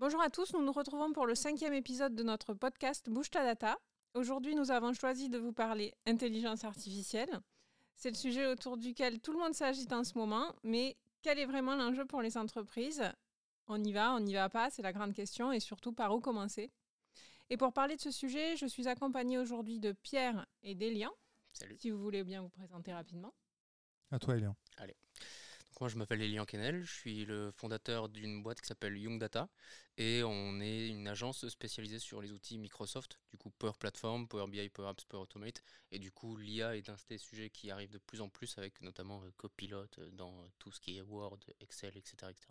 Bonjour à tous, nous nous retrouvons pour le cinquième épisode de notre podcast Bouge ta data. Aujourd'hui, nous avons choisi de vous parler intelligence artificielle. C'est le sujet autour duquel tout le monde s'agite en ce moment, mais quel est vraiment l'enjeu pour les entreprises? On y va, on n'y va pas, c'est la grande question, et surtout par où commencer? Et pour parler de ce sujet, je suis accompagnée aujourd'hui de Pierre et d'Elian. Salut. Si vous voulez bien vous présenter rapidement. À toi, Elian. Allez. Moi, je m'appelle Elian Kennel, je suis le fondateur d'une boîte qui s'appelle Young Data et on est une agence spécialisée sur les outils Microsoft, du coup Power Platform, Power BI, Power Apps, Power Automate et du coup l'IA est un des sujets qui arrive de plus en plus avec notamment euh, Copilot euh, dans euh, tout ce qui est Word, Excel, etc. etc.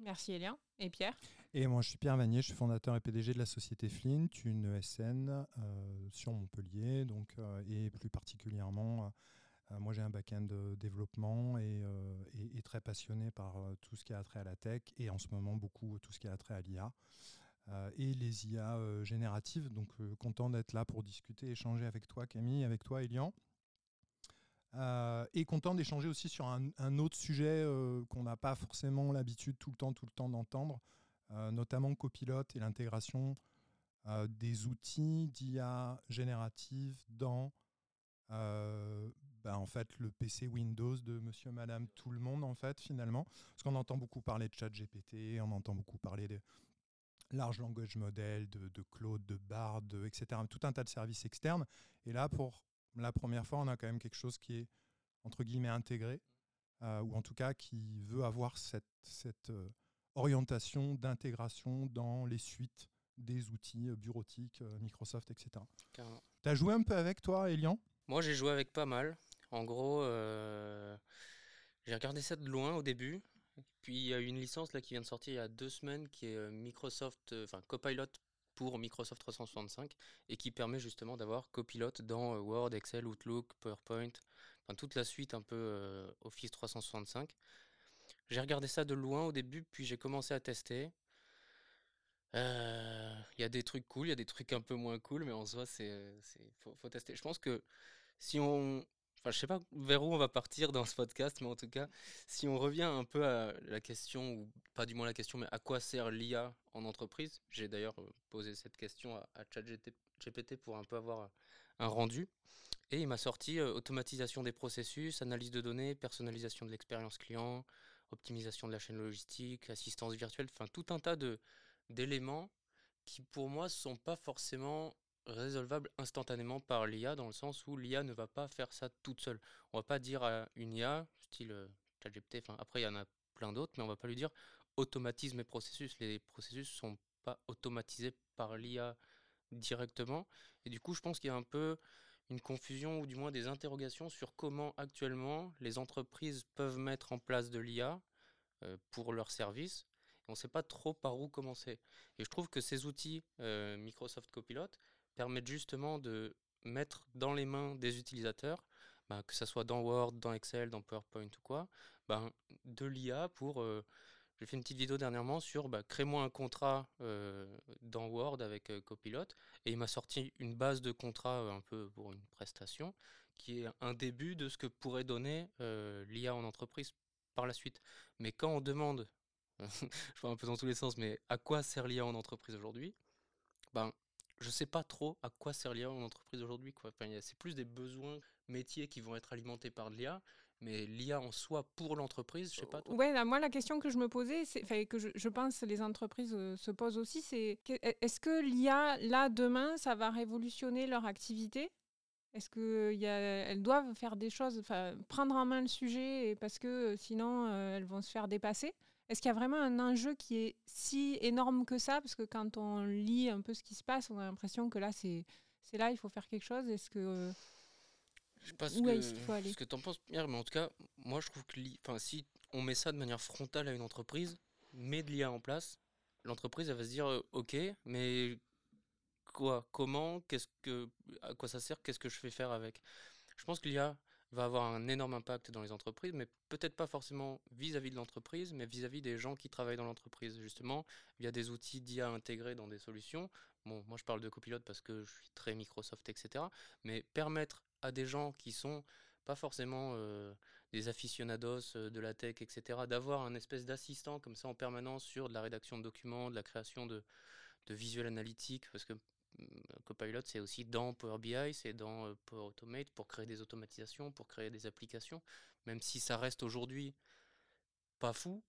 Merci Elian. Et Pierre? Et moi, je suis Pierre Vanier, je suis fondateur et PDG de la société Flint, une ESN euh, sur Montpellier, donc, euh, et plus particulièrement, euh, moi j'ai un back-end de développement et, euh, très passionné par euh, tout ce qui a trait à la tech et en ce moment beaucoup tout ce qui a trait à l'IA. euh, et les IA euh, génératives, donc euh, content d'être là pour discuter, échanger avec toi Camille, avec toi Elian. Euh, et content d'échanger aussi sur un, autre sujet euh, qu'on n'a pas forcément l'habitude tout le temps, tout le temps d'entendre, euh, notamment Copilot et l'intégration euh, des outils d'IA générative dans euh, bah, en fait, le PC Windows de monsieur, madame, tout le monde, en fait, finalement. Parce qu'on entend beaucoup parler de chat GPT, on entend beaucoup parler de large language model, de, de Claude, de Bard, de, etc. Tout un tas de services externes. Et là, pour la première fois, on a quand même quelque chose qui est, entre guillemets, intégré, euh, ou en tout cas qui veut avoir cette, cette euh, orientation d'intégration dans les suites des outils euh, bureautiques, Microsoft, etc. Tu as joué un peu avec toi, Elian? Moi, j'ai joué avec pas mal. En gros, euh, j'ai regardé ça de loin au début. Puis il y a une licence là qui vient de sortir il y a deux semaines qui est euh, Microsoft, euh, enfin Copilot pour Microsoft 365 et qui permet justement d'avoir Copilot dans Word, Excel, Outlook, PowerPoint, enfin toute la suite un peu Office 365. J'ai regardé ça de loin au début, puis j'ai commencé à tester. Il y a des trucs cool, il y a des trucs un peu moins cool, mais en soi, c'est, faut, faut tester. Je pense que si on, enfin, je sais pas vers où on va partir dans ce podcast, mais en tout cas, si on revient un peu à la question, ou pas du moins la question, mais à quoi sert l'IA en entreprise? J'ai d'ailleurs euh, posé cette question à, ChatGPT pour un peu avoir un rendu, et il m'a sorti euh, automatisation des processus, analyse de données, personnalisation de l'expérience client, optimisation de la chaîne logistique, assistance virtuelle, enfin tout un tas d'éléments qui pour moi sont pas forcément résolvables instantanément par l'IA dans le sens où l'IA ne va pas faire ça toute seule. On va pas dire à une IA, style euh, ChatGPT, enfin après il y en a plein d'autres, mais on va pas lui dire automatise mes processus. Les processus sont pas automatisés par l'IA directement. Et du coup, je pense qu'il y a un peu une confusion ou du moins des interrogations sur comment actuellement les entreprises peuvent mettre en place de l'IA euh, pour leurs services. On ne sait pas trop par où commencer. Et je trouve que ces outils euh, Microsoft Copilot permettent justement de mettre dans les mains des utilisateurs, bah, que ce soit dans Word, dans Excel, dans PowerPoint ou quoi, ben, de l'IA pour... euh, j'ai fait une petite vidéo dernièrement sur bah, crée-moi un contrat euh, dans Word avec euh, Copilot et il m'a sorti une base de contrat euh, un peu pour une prestation qui est un début de ce que pourrait donner l'IA en entreprise par la suite. Mais quand on demande, je vois un peu dans tous les sens, mais à quoi sert l'IA en entreprise aujourd'hui? Ben, je sais pas trop à quoi sert l'IA en entreprise aujourd'hui. quoi. Enfin, c'est plus des besoins métiers qui vont être alimentés par l'IA, mais l'IA en soi pour l'entreprise, je sais pas. toi? Ouais, là, moi la question que je me posais, c'est, que je, je pense les entreprises euh, se posent aussi, c'est que- est-ce que l'IA là demain, ça va révolutionner leur activité? Est-ce que il y a, elles doivent faire des choses, prendre en main le sujet et parce que sinon euh, elles vont se faire dépasser? Est-ce qu'il y a vraiment un enjeu qui est si énorme que ça? Parce que quand on lit un peu ce qui se passe, on a l'impression que là c'est là, il faut faire quelque chose. Est-ce que euh, Je sais pas ce Où que, est-ce qu'il faut aller? ce que t'en penses, Pierre, mais en tout cas, moi je trouve que enfin, si on met ça de manière frontale à une entreprise, met de l'IA en place, l'entreprise elle va se dire euh, ok, mais quoi, comment, qu'est-ce que, à quoi ça sert, qu'est-ce que je fais faire avec? Je pense que l'IA va avoir un énorme impact dans les entreprises, mais peut-être pas forcément vis-à-vis de l'entreprise, mais vis-à-vis des gens qui travaillent dans l'entreprise, justement, via des outils d'IA intégrés dans des solutions. Bon, moi je parle de Copilot parce que je suis très Microsoft, etc. Mais permettre à des gens qui sont pas forcément euh, des aficionados de la tech, etc., d'avoir un espèce d'assistant comme ça en permanence sur de la rédaction de documents, de la création de, de visuels analytiques, parce que Copilot, c'est aussi dans Power BI, c'est dans Power Automate pour créer des automatisations, pour créer des applications, même si ça reste aujourd'hui pas fou,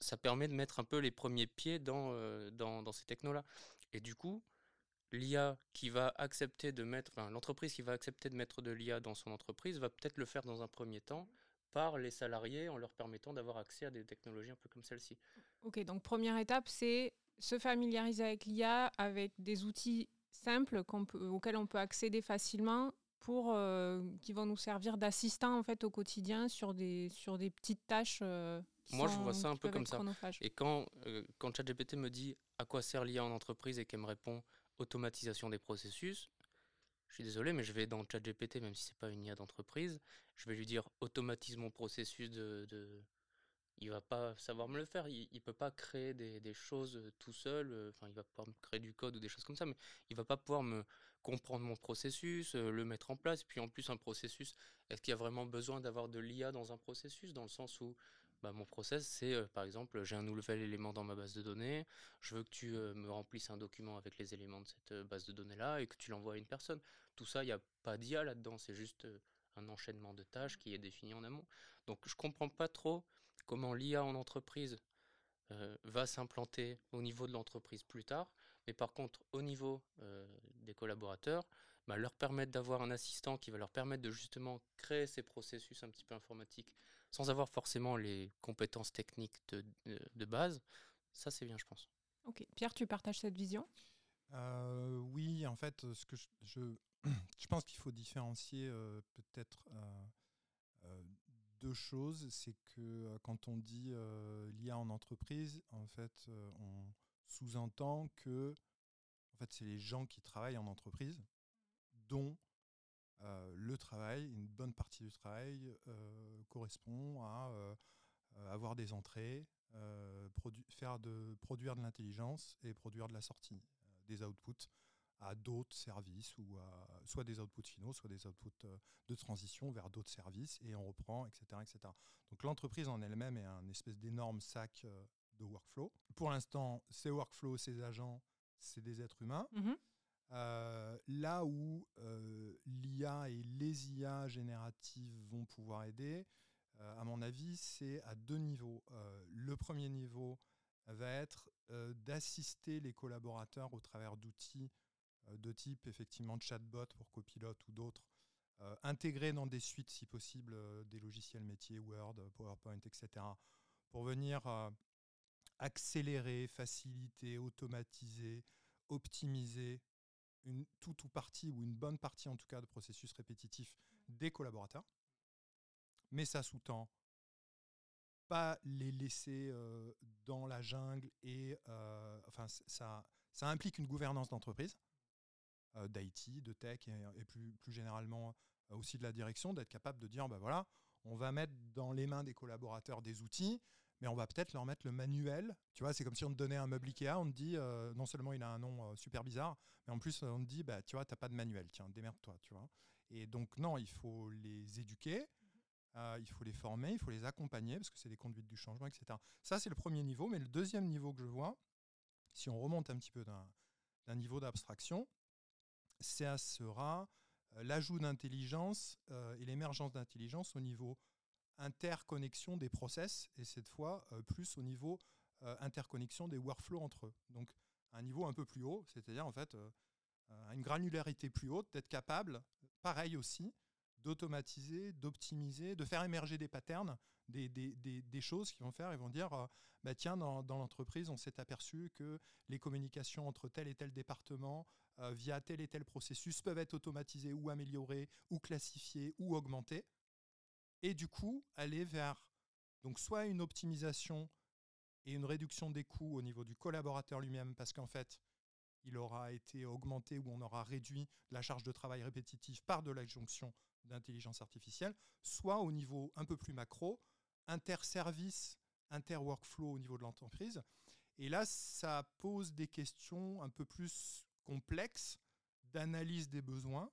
ça permet de mettre un peu les premiers pieds dans, dans, dans, ces technos-là. Et du coup, l'IA qui va accepter de mettre, l'entreprise qui va accepter de mettre de l'IA dans son entreprise va peut-être le faire dans un premier temps par les salariés en leur permettant d'avoir accès à des technologies un peu comme celle-ci. Ok, donc première étape, c'est se familiariser avec l'IA, avec des outils simples auxquels on peut accéder facilement pour euh, qui vont nous servir d'assistant en fait au quotidien sur des sur des petites tâches. Euh, Moi, je vois ça un peu comme ça. Et quand euh, quand ChatGPT me dit à quoi sert l'IA en entreprise? et qu'elle me répond automatisation des processus, je suis désolé, mais je vais dans ChatGPT, même si c'est pas une IA d'entreprise, je vais lui dire automatise mon processus de, de, il va pas savoir me le faire. Il, ne peut pas créer des, choses tout seul. Enfin, il va pas me créer du code ou des choses comme ça, mais il va pas pouvoir me comprendre mon processus, le mettre en place. Puis en plus, un processus, est-ce qu'il y a vraiment besoin d'avoir de l'IA dans un processus, dans le sens où bah, mon process, c'est par exemple, j'ai un nouvel élément dans ma base de données, je veux que tu me remplisses un document avec les éléments de cette base de données-là et que tu l'envoies à une personne. Tout ça, il n'y a pas d'IA là-dedans, c'est juste un enchaînement de tâches qui est défini en amont. Donc je comprends pas trop comment l'IA en entreprise euh, va s'implanter au niveau de l'entreprise plus tard, mais par contre au niveau euh, des collaborateurs, bah, leur permettre d'avoir un assistant qui va leur permettre de justement créer ces processus un petit peu informatiques sans avoir forcément les compétences techniques de, base, ça c'est bien je pense. Ok, Pierre, tu partages cette vision? Euh, Oui, en fait, ce que je, je, pense qu'il faut différencier peut-être deux choses. C'est que euh, quand on dit euh, l'IA en entreprise, en fait, euh, on sous-entend que en fait, c'est les gens qui travaillent en entreprise dont le travail, une bonne partie du travail, correspond à avoir des entrées, faire de, produire de l'intelligence et produire de la sortie, des outputs à d'autres services ou à soit des outputs finaux, soit des outputs euh, de transition vers d'autres services et on reprend, etc. etc. Donc l'entreprise en elle-même est un espèce d'énorme sac euh, de workflow. Pour l'instant, ces workflows, ces agents, c'est des êtres humains. Mm-hmm. Euh, là où l'IA et les IA génératives vont pouvoir aider, à mon avis, c'est à deux niveaux. le premier niveau va être d'assister les collaborateurs au travers d'outils de type effectivement chatbot pour copilote ou d'autres, euh, intégrés dans des suites si possible euh, des logiciels métiers, Word, PowerPoint, etc., pour venir accélérer, faciliter, automatiser, optimiser une toute ou partie, ou une bonne partie en tout cas, de processus répétitifs des collaborateurs. Mais ça sous-tend pas les laisser dans la jungle et enfin ça, ça implique une gouvernance d'entreprise. Euh, d'IT, de tech et, plus, plus généralement euh, aussi de la direction, d'être capable de dire, ben voilà, on va mettre dans les mains des collaborateurs des outils, mais on va peut-être leur mettre le manuel. Tu vois, c'est comme si on te donnait un meuble Ikea, on te dit, euh, non seulement il a un nom super bizarre, mais en plus on te dit, bah, tu vois, tu n'as pas de manuel, tiens, démerde-toi, tu vois. Et donc non, il faut les éduquer, il faut les former, il faut les accompagner, parce que c'est des conduites du changement, etc. Ça, c'est le premier niveau, mais le deuxième niveau que je vois, si on remonte un petit peu d'un niveau d'abstraction, ça sera euh, l'ajout d'intelligence euh, et l'émergence d'intelligence au niveau interconnexion des process et cette fois euh, plus au niveau interconnexion des workflows entre eux. Donc un niveau un peu plus haut, c'est-à-dire en fait une granularité plus haute, d'être capable, pareil aussi, d'automatiser, d'optimiser, de faire émerger des patterns, des, choses qui vont faire, ils vont dire, bah tiens, dans, l'entreprise, on s'est aperçu que les communications entre tel et tel département euh, via tel et tel processus peuvent être automatisés ou améliorés ou classifiés ou augmentés. Et du coup, aller vers donc soit une optimisation et une réduction des coûts au niveau du collaborateur lui-même, parce qu'en fait, il aura été augmenté ou on aura réduit la charge de travail répétitive par de l'adjonction d'intelligence artificielle, soit au niveau un peu plus macro, inter-service, inter-workflow au niveau de l'entreprise. Et là, ça pose des questions un peu plus complexe d'analyse des besoins,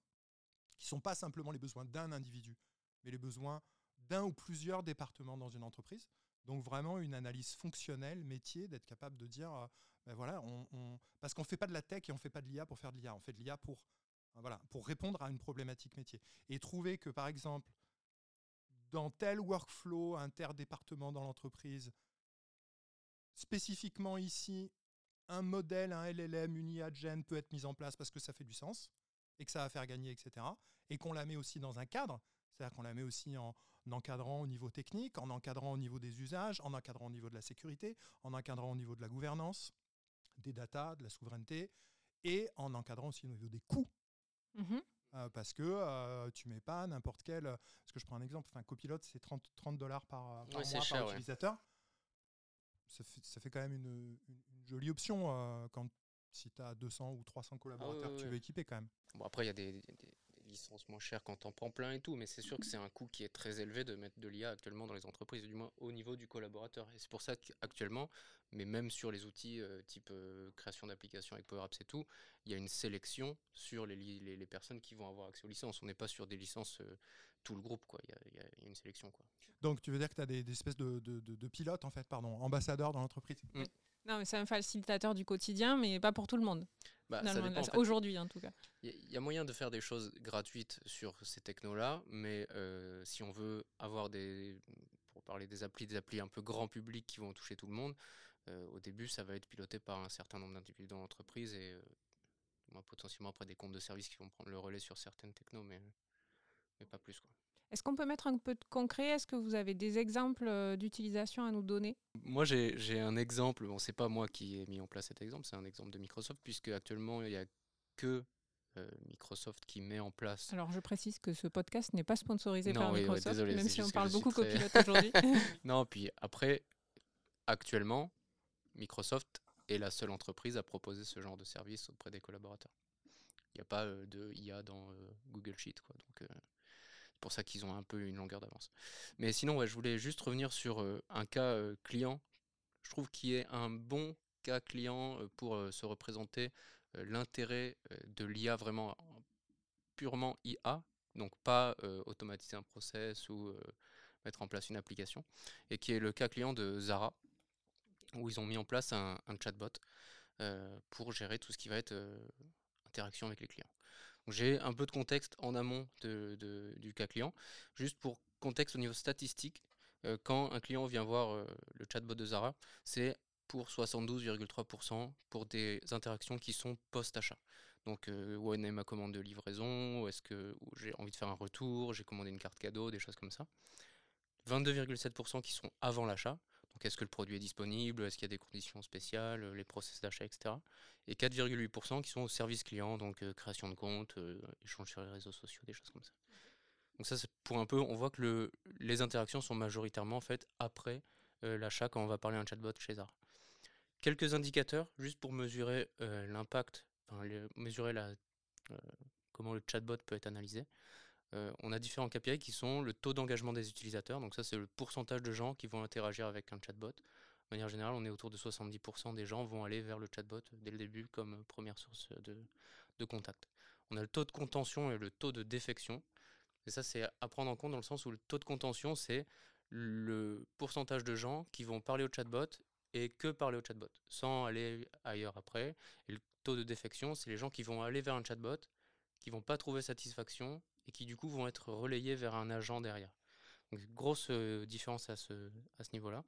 qui ne sont pas simplement les besoins d'un individu, mais les besoins d'un ou plusieurs départements dans une entreprise. Donc vraiment une analyse fonctionnelle, métier, d'être capable de dire, euh, ben voilà, parce qu'on ne fait pas de la tech et on ne fait pas de l'IA pour faire de l'IA, on fait de l'IA pour, voilà, pour répondre à une problématique métier. Et trouver que par exemple, dans tel workflow interdépartement dans l'entreprise, spécifiquement ici, un modèle, un LLM, une IA gen peut être mis en place parce que ça fait du sens et que ça va faire gagner, etc. Et qu'on la met aussi dans un cadre, c'est-à-dire qu'on la met aussi en, encadrant au niveau technique, en encadrant au niveau des usages, en encadrant au niveau de la sécurité, en encadrant au niveau de la gouvernance, des datas, de la souveraineté, et en encadrant aussi au niveau des coûts. Mmh euh, parce que euh, tu mets pas n'importe quel. Parce que je prends un exemple, enfin, copilote, c'est 30, 30 dollars par, mois par utilisateur. Ça fait, ça fait, quand même une, jolie option euh, quand si tu as 200 ou 300 collaborateurs que tu veux équiper quand même. Bon, après, il y a des, licence moins chère quand t'en prends plein et tout, mais c'est sûr que c'est un coût qui est très élevé de mettre de l'IA actuellement dans les entreprises, du moins au niveau du collaborateur. Et c'est pour ça qu'actuellement, mais même sur les outils euh, type euh, création d'applications avec Power Apps et tout, il y a une sélection sur les, les, les, personnes qui vont avoir accès aux licences. On n'est pas sur des licences euh, tout le groupe, quoi. Il y, a, une sélection, quoi. Donc tu veux dire que tu as des, espèces de, de, de, pilotes, en fait, pardon, ambassadeurs dans l'entreprise? Mmh. Non, mais c'est un facilitateur du quotidien, mais pas pour tout le monde. Bah, aujourd'hui, en tout cas. Il y, a moyen de faire des choses gratuites sur ces technos-là, mais euh, si on veut avoir des, pour parler des applis, des applis un peu grand public qui vont toucher tout le monde, au début, ça va être piloté par un certain nombre d'individus dans l'entreprise et euh, potentiellement après des comptes de services qui vont prendre le relais sur certaines technos, mais, mais pas plus. Quoi. Est-ce qu'on peut mettre un peu de concret? Est-ce que vous avez des exemples euh, d'utilisation à nous donner? Moi, j'ai un exemple. Bon, c'est pas moi qui ai mis en place cet exemple, c'est un exemple de Microsoft, puisque actuellement, il n'y a que euh, Microsoft qui met en place. Alors, je précise que ce podcast n'est pas sponsorisé par Microsoft, même si on parle beaucoup copilote aujourd'hui. non, puis après, actuellement, Microsoft est la seule entreprise à proposer ce genre de service auprès des collaborateurs. Il n'y a pas euh, de IA dans Google Sheet. Donc, pour ça qu'ils ont un peu une longueur d'avance. Mais sinon, je voulais juste revenir sur euh, un cas euh, client. Je trouve qu'il est un bon cas client euh, pour se représenter l'intérêt de l'IA vraiment purement IA, donc pas automatiser un process ou mettre en place une application, et qui est le cas client de Zara, où ils ont mis en place un, chatbot pour gérer tout ce qui va être interaction avec les clients. J'ai un peu de contexte en amont du cas client. Juste pour contexte au niveau statistique, euh, quand un client vient voir euh, le chatbot de Zara, c'est pour 72,3% pour des interactions qui sont post-achat. Donc, euh, où est ma commande de livraison, est-ce que j'ai envie de faire un retour, j'ai commandé une carte cadeau, des choses comme ça. 22,7% qui sont avant l'achat, donc est-ce que le produit est disponible, est-ce qu'il y a des conditions spéciales, les process d'achat, etc. Et 4,8% qui sont au service client, donc euh, création de compte, euh, échange sur les réseaux sociaux, des choses comme ça. Donc ça, c'est pour un peu, on voit que le, les interactions sont majoritairement faites après euh, l'achat quand on va parler à un chatbot chez Zara. Quelques indicateurs, juste pour mesurer l'impact, enfin, mesurer la, comment le chatbot peut être analysé. Euh, on a différents KPI qui sont le taux d'engagement des utilisateurs. Donc ça, c'est le pourcentage de gens qui vont interagir avec un chatbot. De manière générale, on est autour de 70% des gens vont aller vers le chatbot dès le début comme première source de, contact. On a le taux de contention et le taux de défection. Et ça, c'est à prendre en compte dans le sens où le taux de contention, c'est le pourcentage de gens qui vont parler au chatbot et que parler au chatbot, sans aller ailleurs après. Et le taux de défection, c'est les gens qui vont aller vers un chatbot, qui vont pas trouver satisfaction et qui du coup vont être relayés vers un agent derrière. Donc grosse euh, différence à ce, à ce niveau-là.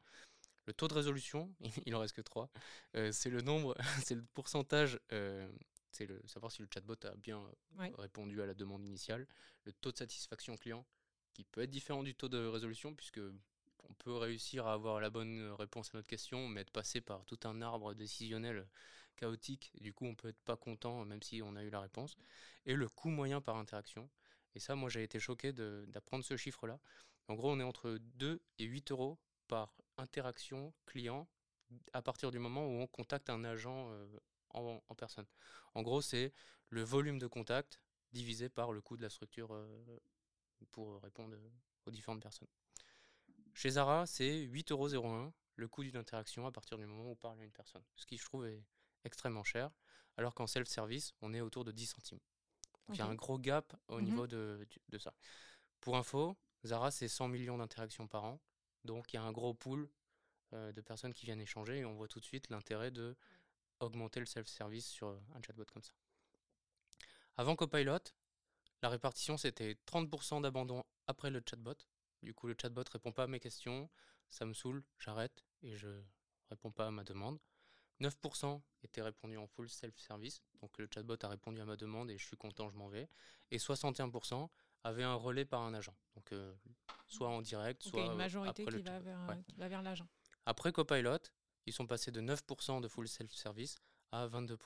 Le taux de résolution, il en reste que 3, euh, c'est le nombre, c'est le pourcentage, euh, c'est le savoir si le chatbot a bien répondu à la demande initiale, le taux de satisfaction client qui peut être différent du taux de résolution puisque on peut réussir à avoir la bonne réponse à notre question, mais être passé par tout un arbre décisionnel chaotique. du coup, on peut être pas content même si on a eu la réponse. Et le coût moyen par interaction. Et ça, moi, j'ai été choqué d'apprendre ce chiffre-là. En gros, on est entre 2 et 8 euros par interaction client à partir du moment où on contacte un agent euh, en, personne. En gros, c'est le volume de contact divisé par le coût de la structure euh, pour répondre aux différentes personnes. Chez Zara, c'est 8,01 euros le coût d'une interaction à partir du moment où on parle à une personne. Ce qui, je trouve, est extrêmement cher, alors qu'en self-service, on est autour de 10 centimes. Il y a un gros gap au mmh niveau de, de, ça. Pour info, Zara, c'est 100 millions d'interactions par an. Donc il y a un gros pool de personnes qui viennent échanger et on voit tout de suite l'intérêt de augmenter le self-service sur un chatbot comme ça. Avant Copilot, la répartition c'était 30% d'abandon après le chatbot. Du coup, le chatbot répond pas à mes questions, ça me saoule, j'arrête et je réponds pas à ma demande. 9% étaient répondus en full self-service, donc le chatbot a répondu à ma demande et je suis content, je m'en vais. Et 61% avaient un relais par un agent, donc euh, soit en direct, soit une majorité après qui, va vers, euh, qui va vers l'agent. Après Copilot, ils sont passés de 9% de full self-service à 22%.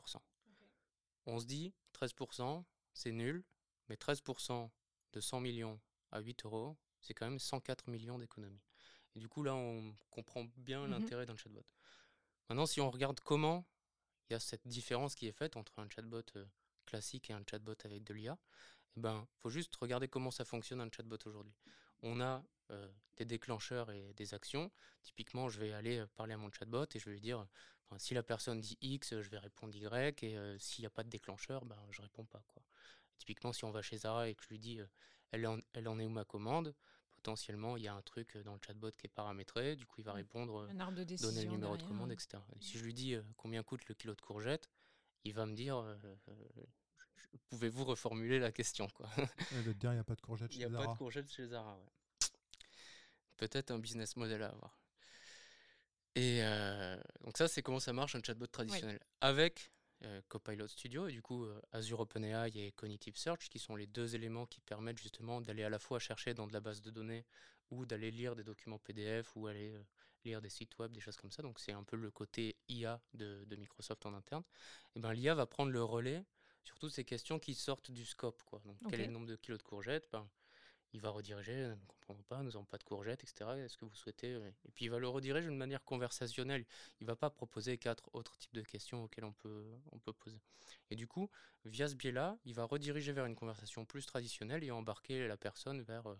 On se dit, 13%, c'est nul, mais 13% de 100 millions à 8 euros, c'est quand même 104 millions d'économies. Et du coup, là, on comprend bien mmh l'intérêt d'un chatbot. Maintenant, si on regarde comment il y a cette différence qui est faite entre un chatbot classique et un chatbot avec de l'IA, il eh ben, faut juste regarder comment ça fonctionne un chatbot aujourd'hui. On a des déclencheurs et des actions. Typiquement, je vais aller parler à mon chatbot et je vais lui dire si la personne dit X, je vais répondre Y, et s'il n'y a pas de déclencheur, ben, je réponds pas. Quoi. Typiquement, si on va chez Zara et que je lui dis elle, en, elle en est où ma commande potentiellement il y a un truc dans le chatbot qui est paramétré, du coup il va répondre, donner le numéro de commande, etc. si je lui dis combien coûte le kilo de courgettes, il va me dire pouvez-vous reformuler la question quoi? Il va te dire il n'y a pas de courgettes chez Zara. Il n'y a pas de courgettes chez Zara, Peut-être un business model à avoir. Et donc ça c'est comment ça marche un chatbot traditionnel. Avec euh, Copilot Studio et du coup euh, Azure OpenAI et Cognitive Search qui sont les deux éléments qui permettent justement d'aller à la fois chercher dans de la base de données ou d'aller lire des documents PDF ou aller euh, lire des sites web, des choses comme ça. Donc c'est un peu le côté IA de, Microsoft en interne. Et ben l'IA va prendre le relais sur toutes ces questions qui sortent du scope. Quoi. Donc quel est le nombre de kilos de courgettes? Ben, il va rediriger, nous ne comprenons pas, nous n'avons pas de courgettes, etc. Est-ce que vous souhaitez Et puis il va le rediriger d'une manière conversationnelle. Il va pas proposer quatre autres types de questions auxquelles on peut, on peut poser. Et du coup, via ce biais-là, il va rediriger vers une conversation plus traditionnelle et embarquer la personne vers euh,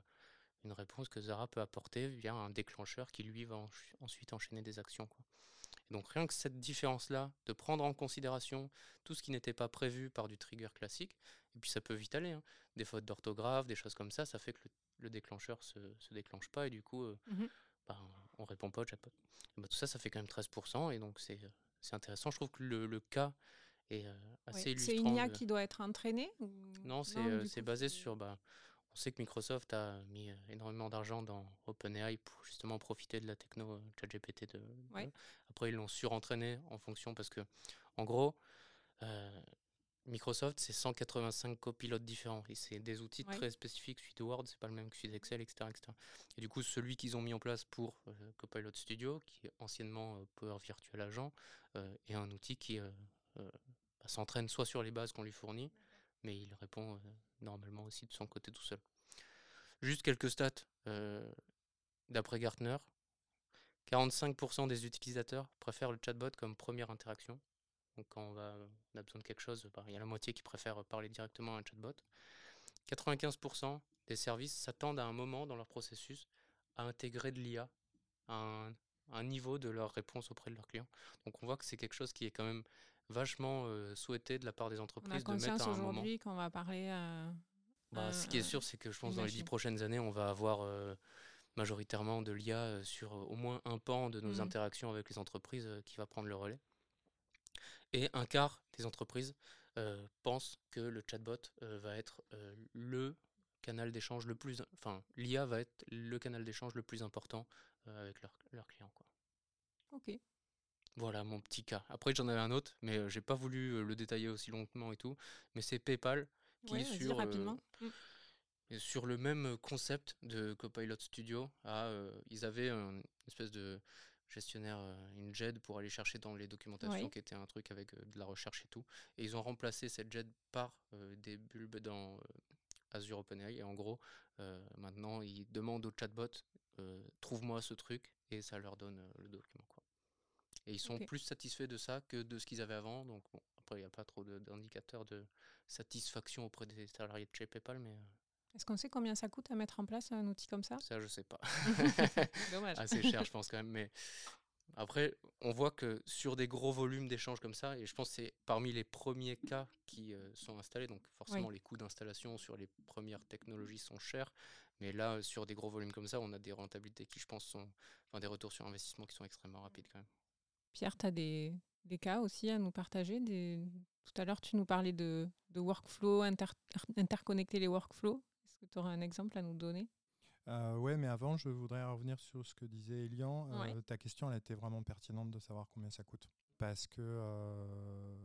une réponse que Zara peut apporter via un déclencheur qui lui va ensuite enchaîner des actions. Donc rien que cette différence-là, de prendre en considération tout ce qui n'était pas prévu par du trigger classique, et puis ça peut vite aller, hein. des fautes d'orthographe, des choses comme ça, ça fait que le, déclencheur se, se déclenche pas et du coup, euh, bah, on répond pas au chatbot. Bah, tout ça, ça fait quand même 13%, et donc c'est intéressant. Je trouve que le, le cas est euh, assez illustrant. C'est une IA qui doit être entraînée Non, c'est euh, basé sur... Bah, sait que Microsoft a mis énormément d'argent dans OpenAI pour justement profiter de la techno ChatGPT. De, Après, ils l'ont surentraîné en fonction parce que, en gros, Microsoft, c'est 185 copilotes différents et c'est des outils très spécifiques. Suite Word, c'est pas le même que suite Excel, etc., etc. Et du coup, celui qu'ils ont mis en place pour Copilot Studio, qui est anciennement Power Virtual Agent, est un outil qui bah, s'entraîne soit sur les bases qu'on lui fournit, mais il répond normalement aussi de son côté tout seul. Juste quelques stats d'après Gartner. 45% des utilisateurs préfèrent le chatbot comme première interaction. Donc quand on, a besoin de quelque chose, bah, il y a la moitié qui préfère parler directement à un chatbot. 95% des services s'attendent à un moment dans leur processus à intégrer de l'IA à un, niveau de leur réponse auprès de leurs clients. Donc on voit que c'est quelque chose qui est quand même vachement euh, souhaité de la part des entreprises de mettre à un aujourd'hui qu'on va parler. à bah, ce qui est sûr, c'est que je pense dans les dix prochaines années, on va avoir euh, majoritairement de l'IA euh, sur au moins un pan de nos mmh. interactions avec les entreprises qui va prendre le relais. Et un quart des entreprises pensent que le chatbot va être le canal d'échange le plus, enfin l'IA va être le canal d'échange le plus important avec leurs clients. Quoi. Ok. Voilà mon petit cas. Après, j'en avais un autre, mais je j'ai pas voulu le détailler aussi longuement et tout. Mais c'est PayPal qui est sur, rapidement. Mmh. sur le même concept de Copilot Studio. Ils avaient une espèce de gestionnaire, une JED pour aller chercher dans les documentations, qui était un truc avec de la recherche et tout. Et ils ont remplacé cette JED par des bulbes dans Azure OpenAI. Et en gros, maintenant, ils demandent au chatbot, trouve-moi ce truc, et ça leur donne le document. Quoi. Et ils sont plus satisfaits de ça que de ce qu'ils avaient avant. Donc après, il n'y a pas trop d'indicateurs de, satisfaction auprès des salariés de chez PayPal, mais... Euh, Est-ce qu'on sait combien ça coûte à mettre en place un outil comme ça? Ça, je sais pas. Dommage. Assez cher, je pense quand même. Mais après, on voit que sur des gros volumes d'échanges comme ça, et je pense que c'est parmi les premiers cas qui euh, sont installés, donc forcément les coûts d'installation sur les premières technologies sont chers, Mais là, sur des gros volumes comme ça, on a des rentabilités qui, je pense, sont enfin, des retours sur investissement qui sont extrêmement rapides quand même. Pierre, tu as des, des, cas aussi à nous partager des... Tout à l'heure, tu nous parlais de, de workflow, inter... interconnecter les workflows. Est-ce que tu aurais un exemple à nous donner? Euh, Oui, mais avant, je voudrais revenir sur ce que disait Elian. Euh, ta question, elle était vraiment pertinente de savoir combien ça coûte. Parce que euh,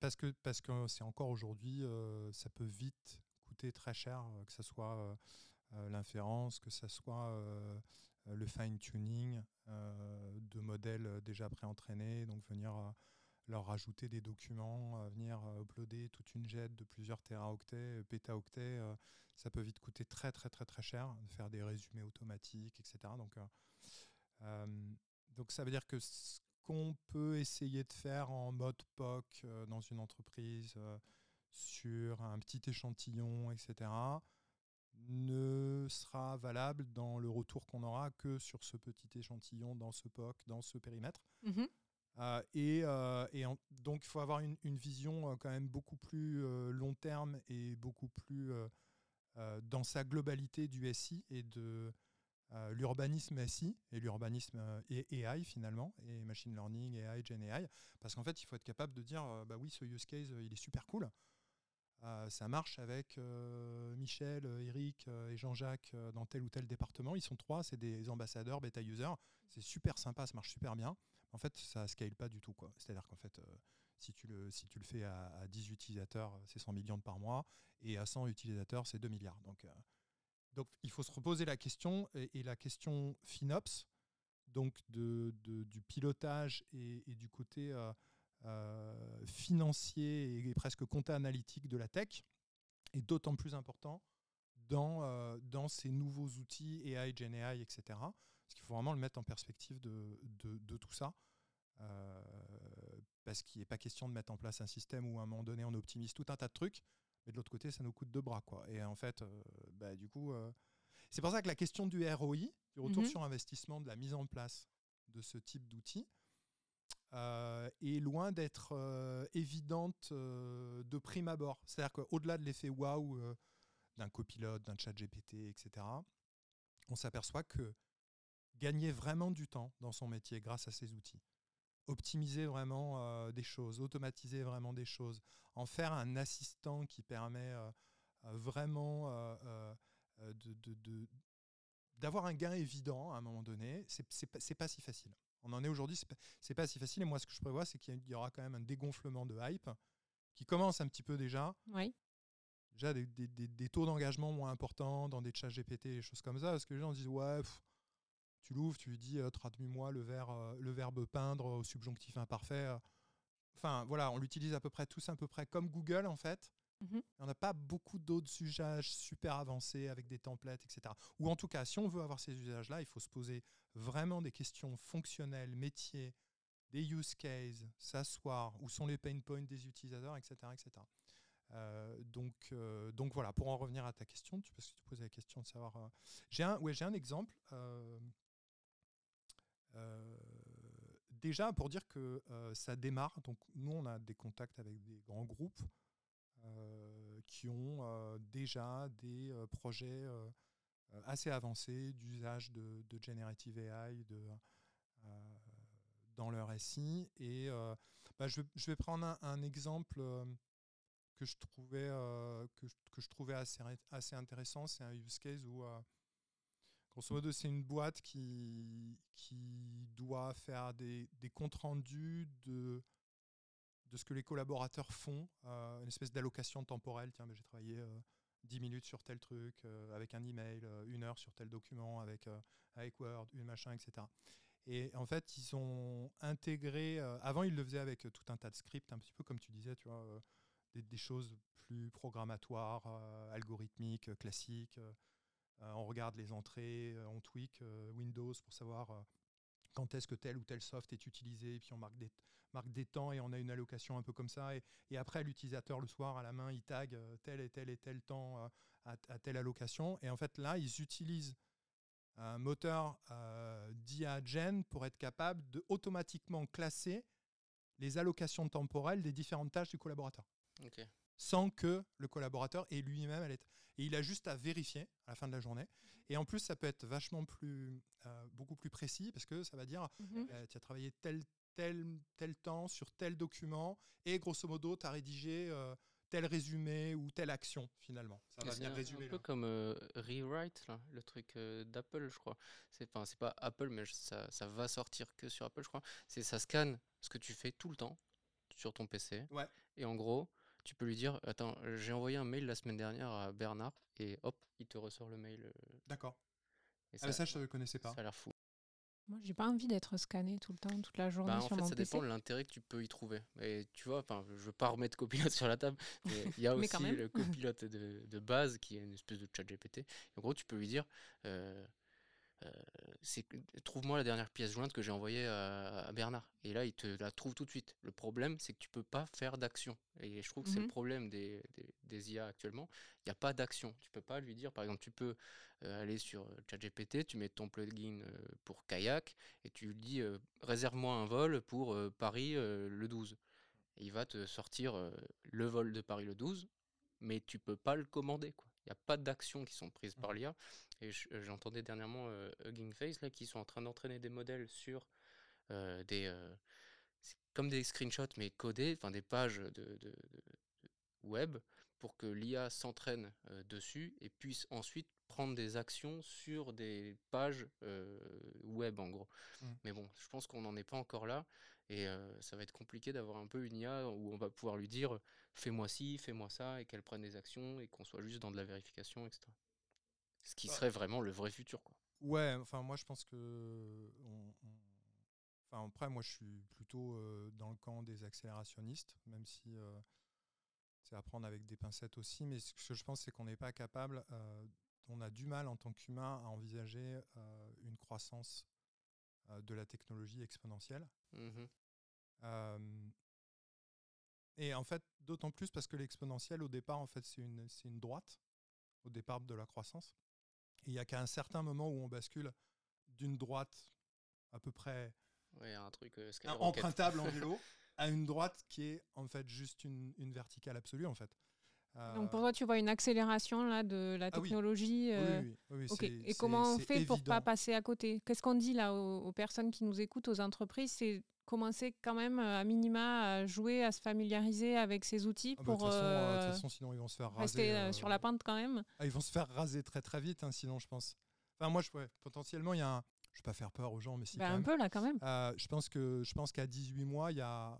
parce que parce que c'est encore aujourd'hui, ça peut vite coûter très cher, que ce soit l'inférence, que ce soit le fine-tuning de modèles déjà pré-entraînés, donc venir leur rajouter des documents, venir uploader toute une jet de plusieurs téraoctets, pétaoctets, ça peut vite coûter très très très très cher de faire des résumés automatiques, etc. Donc, donc ça veut dire que ce qu'on peut essayer de faire en mode POC dans une entreprise sur un petit échantillon, etc., ne sera valable dans le retour qu'on aura que sur ce petit échantillon, dans ce POC, dans ce périmètre. Mmh euh, et, euh, et donc, il faut avoir une, une, vision euh, quand même beaucoup plus long terme et beaucoup plus dans sa globalité du SI et de l'urbanisme SI et l'urbanisme et AI finalement, et machine learning, AI, Gen AI. Parce qu'en fait, il faut être capable de dire bah oui, ce use case, il est super cool. Ça marche avec Michel, Eric et Jean-Jacques dans tel ou tel département. Ils sont trois, c'est des ambassadeurs, bêta users. C'est super sympa, ça marche super bien en fait, ça scale pas du tout. C'est-à-dire qu'en fait, euh, si, tu le, si tu le fais à, 10 utilisateurs, c'est 100 millions de par mois, et à 100 utilisateurs, c'est 2 milliards. Donc, euh, donc il faut se reposer la question, et, la question FinOps, donc de, du pilotage et, du côté euh, financier et, presque compta analytique de la tech, est d'autant plus important dans, dans ces nouveaux outils AI, GenAI, etc. Parce qu'il faut vraiment le mettre en perspective de, de, tout ça. Euh, parce qu'il n'est pas question de mettre en place un système où à un moment donné on optimise tout un tas de trucs, mais de l'autre côté ça nous coûte deux bras. Quoi. Et en fait, euh, bah, du coup, euh, c'est pour ça que la question du ROI, du retour mhm. sur investissement, de la mise en place de ce type d'outils, est loin d'être évidente de prime abord. C'est-à-dire qu'au-delà de l'effet waouh d'un copilote, d'un chat GPT, etc., on s'aperçoit que gagner vraiment du temps dans son métier grâce à ces outils. Optimiser vraiment euh, des choses, automatiser vraiment des choses, en faire un assistant qui permet euh, euh, vraiment d'avoir un gain évident à un moment donné, c'est pas, pas si facile. On en est aujourd'hui, c'est pas, pas si facile. Et moi, ce que je prévois, c'est qu'il y aura quand même un dégonflement de hype qui commence un petit peu déjà. Oui. Déjà des, des, taux d'engagement moins importants dans des chats GPT, des choses comme ça, parce que les gens disent ouais, tu l'ouvres, tu lui dis euh, traduis-moi le, euh, le verbe peindre au subjonctif imparfait. Enfin, voilà, on l'utilise à peu près tous à peu près comme Google en fait. Mmh on n'a pas beaucoup d'autres usages super avancés avec des templates, etc. Ou en tout cas, si on veut avoir ces usages-là, il faut se poser vraiment des questions fonctionnelles, métiers, des use cases, s'asseoir, où sont les pain points des utilisateurs, etc. etc. donc, donc voilà, pour en revenir à ta question, parce que tu posais la question de savoir. j'ai un, ouais, j'ai un exemple. Euh, déjà, pour dire que euh, ça démarre, donc nous, on a des contacts avec des grands groupes euh, qui ont déjà des projets assez avancés d'usage de, Generative AI de, dans leur SI. Et bah, je, vais prendre un, exemple que je trouvais, que, que, je trouvais assez, assez intéressant. C'est un use case où Grosso modo, c'est une boîte qui, qui doit faire des, des comptes rendus de, de ce que les collaborateurs font, euh, une espèce d'allocation temporelle. Tiens, j'ai travaillé 10 euh, minutes sur tel truc, euh, avec un email, une heure sur tel document, avec, avec Word, une machin, etc. Et en fait, ils ont intégré. avant, ils le faisaient avec tout un tas de scripts, un petit peu comme tu disais, tu vois, des, des, choses plus programmatoires, algorithmiques, classiques. Euh, on regarde les entrées, euh, on tweak euh, Windows pour savoir quand est-ce que tel ou tel soft est utilisé, et puis on marque des, marque des temps et on a une allocation un peu comme ça. Et, après, l'utilisateur, le soir, à la main, il tag tel et tel et tel temps à, telle allocation. Et en fait, là, ils utilisent un moteur d'IA pour être capable de automatiquement classer les allocations temporelles des différentes tâches du collaborateur. sans que le collaborateur ait lui-même à l'être. Et il a juste à vérifier à la fin de la journée. Et en plus, ça peut être vachement plus, euh, beaucoup plus précis parce que ça va dire, Mhm. euh, tu as travaillé tel, tel, tel temps sur tel document et grosso modo, tu as rédigé euh, tel résumé ou telle action finalement. Ça va C'est venir un, résumer. un peu comme euh, Rewrite, là, le truc euh, d'Apple, je crois. C'est enfin, c'est pas Apple, mais je- ça, ça va sortir que sur Apple, je crois. C'est ça scanne ce que tu fais tout le temps sur ton PC. Ouais. Et en gros, tu peux lui dire Attends, j'ai envoyé un mail la semaine dernière à Bernard, et hop, il te ressort le mail. D'accord. et Ah, mais ça, je ne connaissais pas. ça a l'air fou. Moi, j'ai pas envie d'être scanné tout le temps, toute la journée Bah, en fait, mon ça PC. dépend de l'intérêt que tu peux y trouver. Et tu vois, enfin, je veux pas remettre copilote sur la table, mais il y a aussi le copilote de, de base qui est une espèce de chat GPT. En gros, tu peux lui dire, euh, c'est- trouve-moi la dernière pièce jointe que j'ai envoyée à, à Bernard. Et là, il te la trouve tout de suite. Le problème, c'est que tu peux pas faire d'action. Et je trouve que c'est le Mhm. problème des, des, des IA actuellement. Il n'y a pas d'action. Tu peux pas lui dire, par exemple, tu peux euh, aller sur euh, ChatGPT, tu mets ton plugin euh, pour kayak et tu lui dis euh, réserve-moi un vol pour euh, Paris euh, le 12. Et il va te sortir euh, le vol de Paris le 12, mais tu peux pas le commander. quoi. Il n'y a pas d'actions qui sont prises par l'IA. Et euh, j'entendais dernièrement euh, Hugging Face là, qui sont en train d'entraîner des modèles sur euh, des. euh, comme des screenshots, mais codés, enfin des pages de, de- de- de web, pour que l'IA s'entraîne dessus et puisse ensuite prendre des actions sur des pages web en gros. Mm. Mais bon, je pense qu'on n'en est pas encore là et euh, ça va être compliqué d'avoir un peu une IA où on va pouvoir lui dire fais-moi ci, fais-moi ça et qu'elle prenne des actions et qu'on soit juste dans de la vérification, etc. Ce qui Bah. serait vraiment le vrai futur. Quoi. Ouais, enfin moi je pense que on- on- enfin après moi je suis plutôt euh, dans le camp des accélérationnistes, même si euh, c'est à prendre avec des pincettes aussi, mais ce que je pense c'est qu'on n'est pas capable, on a du mal en tant qu'humain à envisager une croissance de la technologie exponentielle. Mhm. Euh, et en fait, d'autant plus parce que l'exponentielle, au départ, en fait, c'est une, c'est une droite, au départ de la croissance. Et il n'y a qu'à un certain moment où on bascule d'une droite à peu près Ouais, un truc euh, un- empruntable en vélo à une droite qui est en fait juste une, une verticale absolue, en fait. Donc pour Euh, toi, tu vois une accélération là de la Ah oui. technologie. oui, euh, oui, oui, oui, Ok. c'est- Et comment on fait pour pas évident. passer à côté? Qu'est-ce qu'on dit là aux, aux personnes qui nous écoutent, aux entreprises? C'est commencer quand même euh, à minima à jouer, à se familiariser avec ces outils Ah bah, de pour toute façon, euh, de toute euh, façon, sinon ils vont se faire raser. rester euh, euh, sur la pente quand même. Ah, ils vont se faire raser très très vite, hein, sinon je pense. Enfin, moi, je, ouais, potentiellement, il y a un. Je vais pas faire peur aux gens, mais si. Ben, quand un même. peu là quand même. Euh, je pense que je pense qu'à 18 mois, il y a,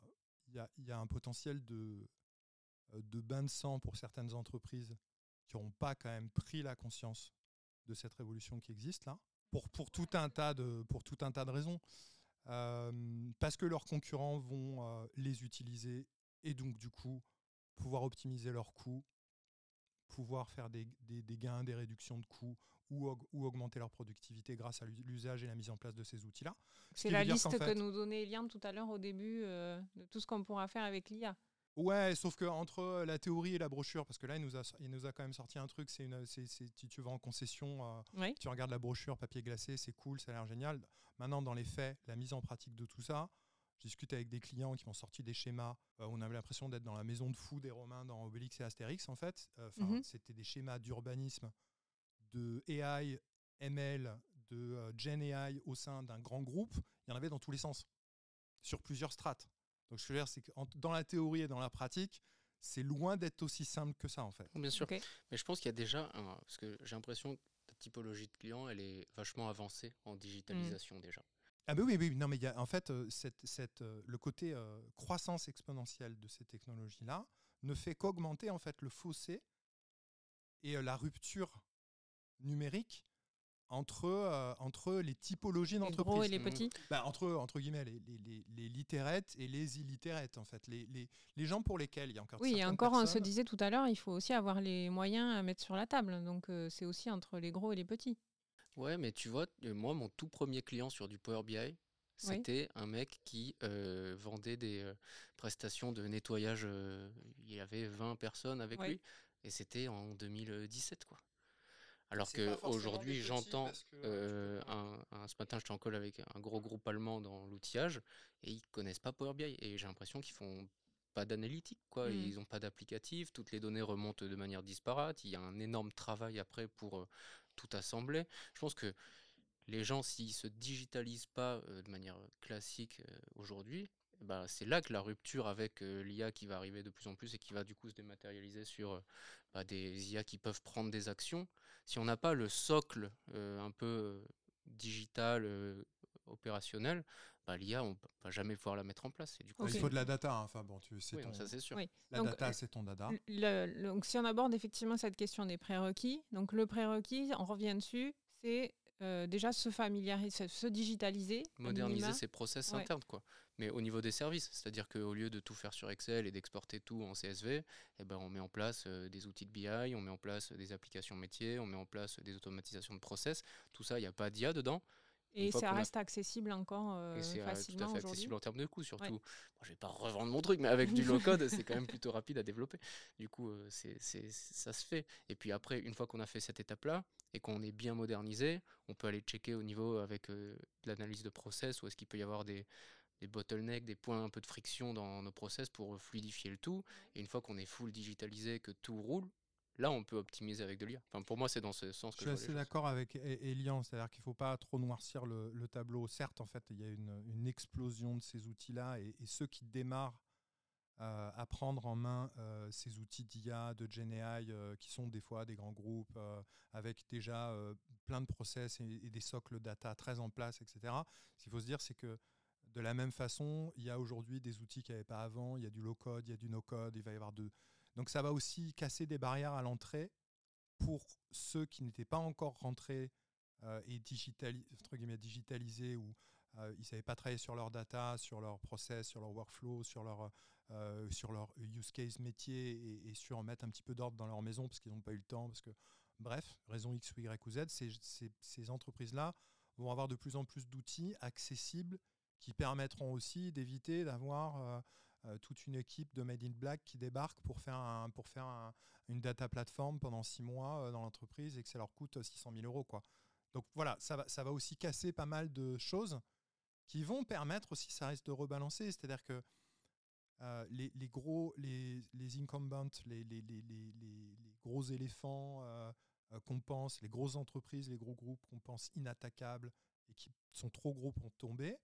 il y, a, y a un potentiel de, euh, de bain de sang pour certaines entreprises qui n'auront pas quand même pris la conscience de cette révolution qui existe là, pour, pour, tout, un tas de, pour tout un tas de raisons. Euh, parce que leurs concurrents vont euh, les utiliser et donc du coup pouvoir optimiser leurs coûts, pouvoir faire des, des- des gains, des réductions de coûts ou, aug- ou augmenter leur productivité grâce à l'usage et la mise en place de ces outils-là. Ce C'est la liste que fait- nous donnait Eliane tout à l'heure au début euh, de tout ce qu'on pourra faire avec l'IA. Ouais, sauf que entre la théorie et la brochure, parce que là, il nous a, il nous a quand même sorti un truc, c'est une, c'est, tu vas en concession, euh, Oui. tu regardes la brochure papier glacé, c'est cool, ça a l'air génial. Maintenant, dans les faits, la mise en pratique de tout ça, je discute avec des clients qui m'ont sorti des schémas euh, on avait l'impression d'être dans la maison de fou des Romains dans Obélix et Astérix, en fait. Euh, Mhm. C'était des schémas d'urbanisme, de AI, ML, de euh, Gen AI au sein d'un grand groupe. Il y en avait dans tous les sens, sur plusieurs strates. Donc, ce que je veux dire, c'est que en- dans la théorie et dans la pratique, c'est loin d'être aussi simple que ça, en fait. Bien sûr. Mais je pense qu'il y a déjà un. Parce que j'ai l'impression que ta typologie de client, elle est vachement avancée en digitalisation déjà. Ah ben oui, oui, non, mais il y a en fait euh, cette, cette, euh, le côté euh, croissance exponentielle de ces technologies-là ne fait qu'augmenter en fait le fossé et euh, la rupture numérique entre, euh, entre les typologies Les d'entreprises. gros et les Mhm. petits. Bah, entre, entre guillemets, les, les, les, les littérates et les illittérates, en fait. Les, les, les gens pour lesquels il y a encore Oui, et encore, on se disait tout à l'heure, il faut aussi avoir les moyens à mettre sur la table. Donc euh, c'est aussi entre les gros et les petits. Ouais, mais tu vois, euh, moi, mon tout premier client sur du Power BI, c'était un mec qui euh, vendait des euh, prestations de nettoyage. euh, il y avait 20 personnes avec lui, et c'était en 2017, quoi. Alors C'est pas que forcément aujourd'hui, des petits j'entends. euh, un, un- ce matin, j'étais en call avec un gros groupe allemand dans l'outillage, et ils connaissent pas Power BI, et j'ai l'impression qu'ils font pas d'analytique, quoi. Mmh. Ils n'ont pas d'applicatif. Toutes les données remontent de manière disparate. Il y a un énorme travail après pour euh, tout assembler. Je pense que les gens, s'ils se digitalisent pas euh, de manière classique euh, aujourd'hui, bah, c'est là que la rupture avec l'IA qui va arriver de plus en plus et qui va du coup se dématérialiser sur bah, des IA qui peuvent prendre des actions. Si on n'a pas le socle un peu digital, opérationnel, bah, l'IA, on ne va jamais pouvoir la mettre en place. Et du coup, Il faut de la data. Hein. Enfin, bon, tu, oui, ton... ça c'est sûr. Oui. La Donc, data, euh, c'est ton. Le- le- donc, si on aborde effectivement cette question des prérequis, donc le prérequis, on revient dessus, c'est euh, déjà se familiariser, se, se digitaliser. Moderniser ses process Ouais. internes, quoi. Mais au niveau des services, c'est-à-dire qu'au lieu de tout faire sur Excel et d'exporter tout en CSV, eh ben, on met en place euh, des outils de BI, on met en place des applications métiers, on met en place des automatisations de process. Tout ça, il n'y a pas d'IA dedans. Et ça a- reste accessible encore euh, Et c'est euh, tout à fait accessible en termes de coûts, surtout. Ouais. Bon, je vais pas revendre mon truc, mais avec du low-code, c'est quand même plutôt rapide à développer. Du coup, euh, c'est, c'est- ça se fait. Et puis après, une fois qu'on a fait cette étape-là et qu'on est bien modernisé, on peut aller checker au niveau avec euh, de l'analyse de process, où est-ce qu'il peut y avoir des, des bottlenecks, des points un peu de friction dans nos process pour fluidifier le tout. Et une fois qu'on est full digitalisé, que tout roule, là, on peut optimiser avec de l'IA. Enfin, pour moi, c'est dans ce sens Je que suis je les assez d'accord avec E- Elian, c'est-à-dire qu'il ne faut pas trop noircir le, le tableau. Certes, en fait, il y a une, une explosion de ces outils-là et, et ceux qui démarrent euh, à prendre en main euh, ces outils d'IA, de GenAI, euh, qui sont des fois des grands groupes avec déjà plein de process et, et des socles data très en place, etc. Ce qu'il faut se dire, c'est que de la même façon, il y a aujourd'hui des outils qu'il n'y avait pas avant, il y a du low-code, il y a du no-code, il va y avoir de... Donc ça va aussi casser des barrières à l'entrée pour ceux qui n'étaient pas encore rentrés euh, et entre digitalisés ou euh, ils ne savaient pas travailler sur leur data, sur leur process, sur leur workflow, sur leur, euh, use case métier et, et sur mettre un petit peu d'ordre dans leur maison parce qu'ils n'ont pas eu le temps. Parce que, bref, raison X Y ou Z, ces entreprises-là vont avoir de plus en plus d'outils accessibles qui permettront aussi d'éviter d'avoir euh, euh, toute une équipe de Made in Black qui débarque pour faire, pour faire un- une data platform pendant six mois euh, dans l'entreprise et que ça leur coûte 600 000 euros. Quoi. Donc voilà, ça va, ça va aussi casser pas mal de choses qui vont permettre aussi, ça risque de rebalancer. C'est-à-dire que les, les gros, les, les incumbents, les, les, les, gros éléphants qu'on pense, les grosses entreprises, les gros groupes qu'on pense inattaquables et qui sont trop gros pour tomber,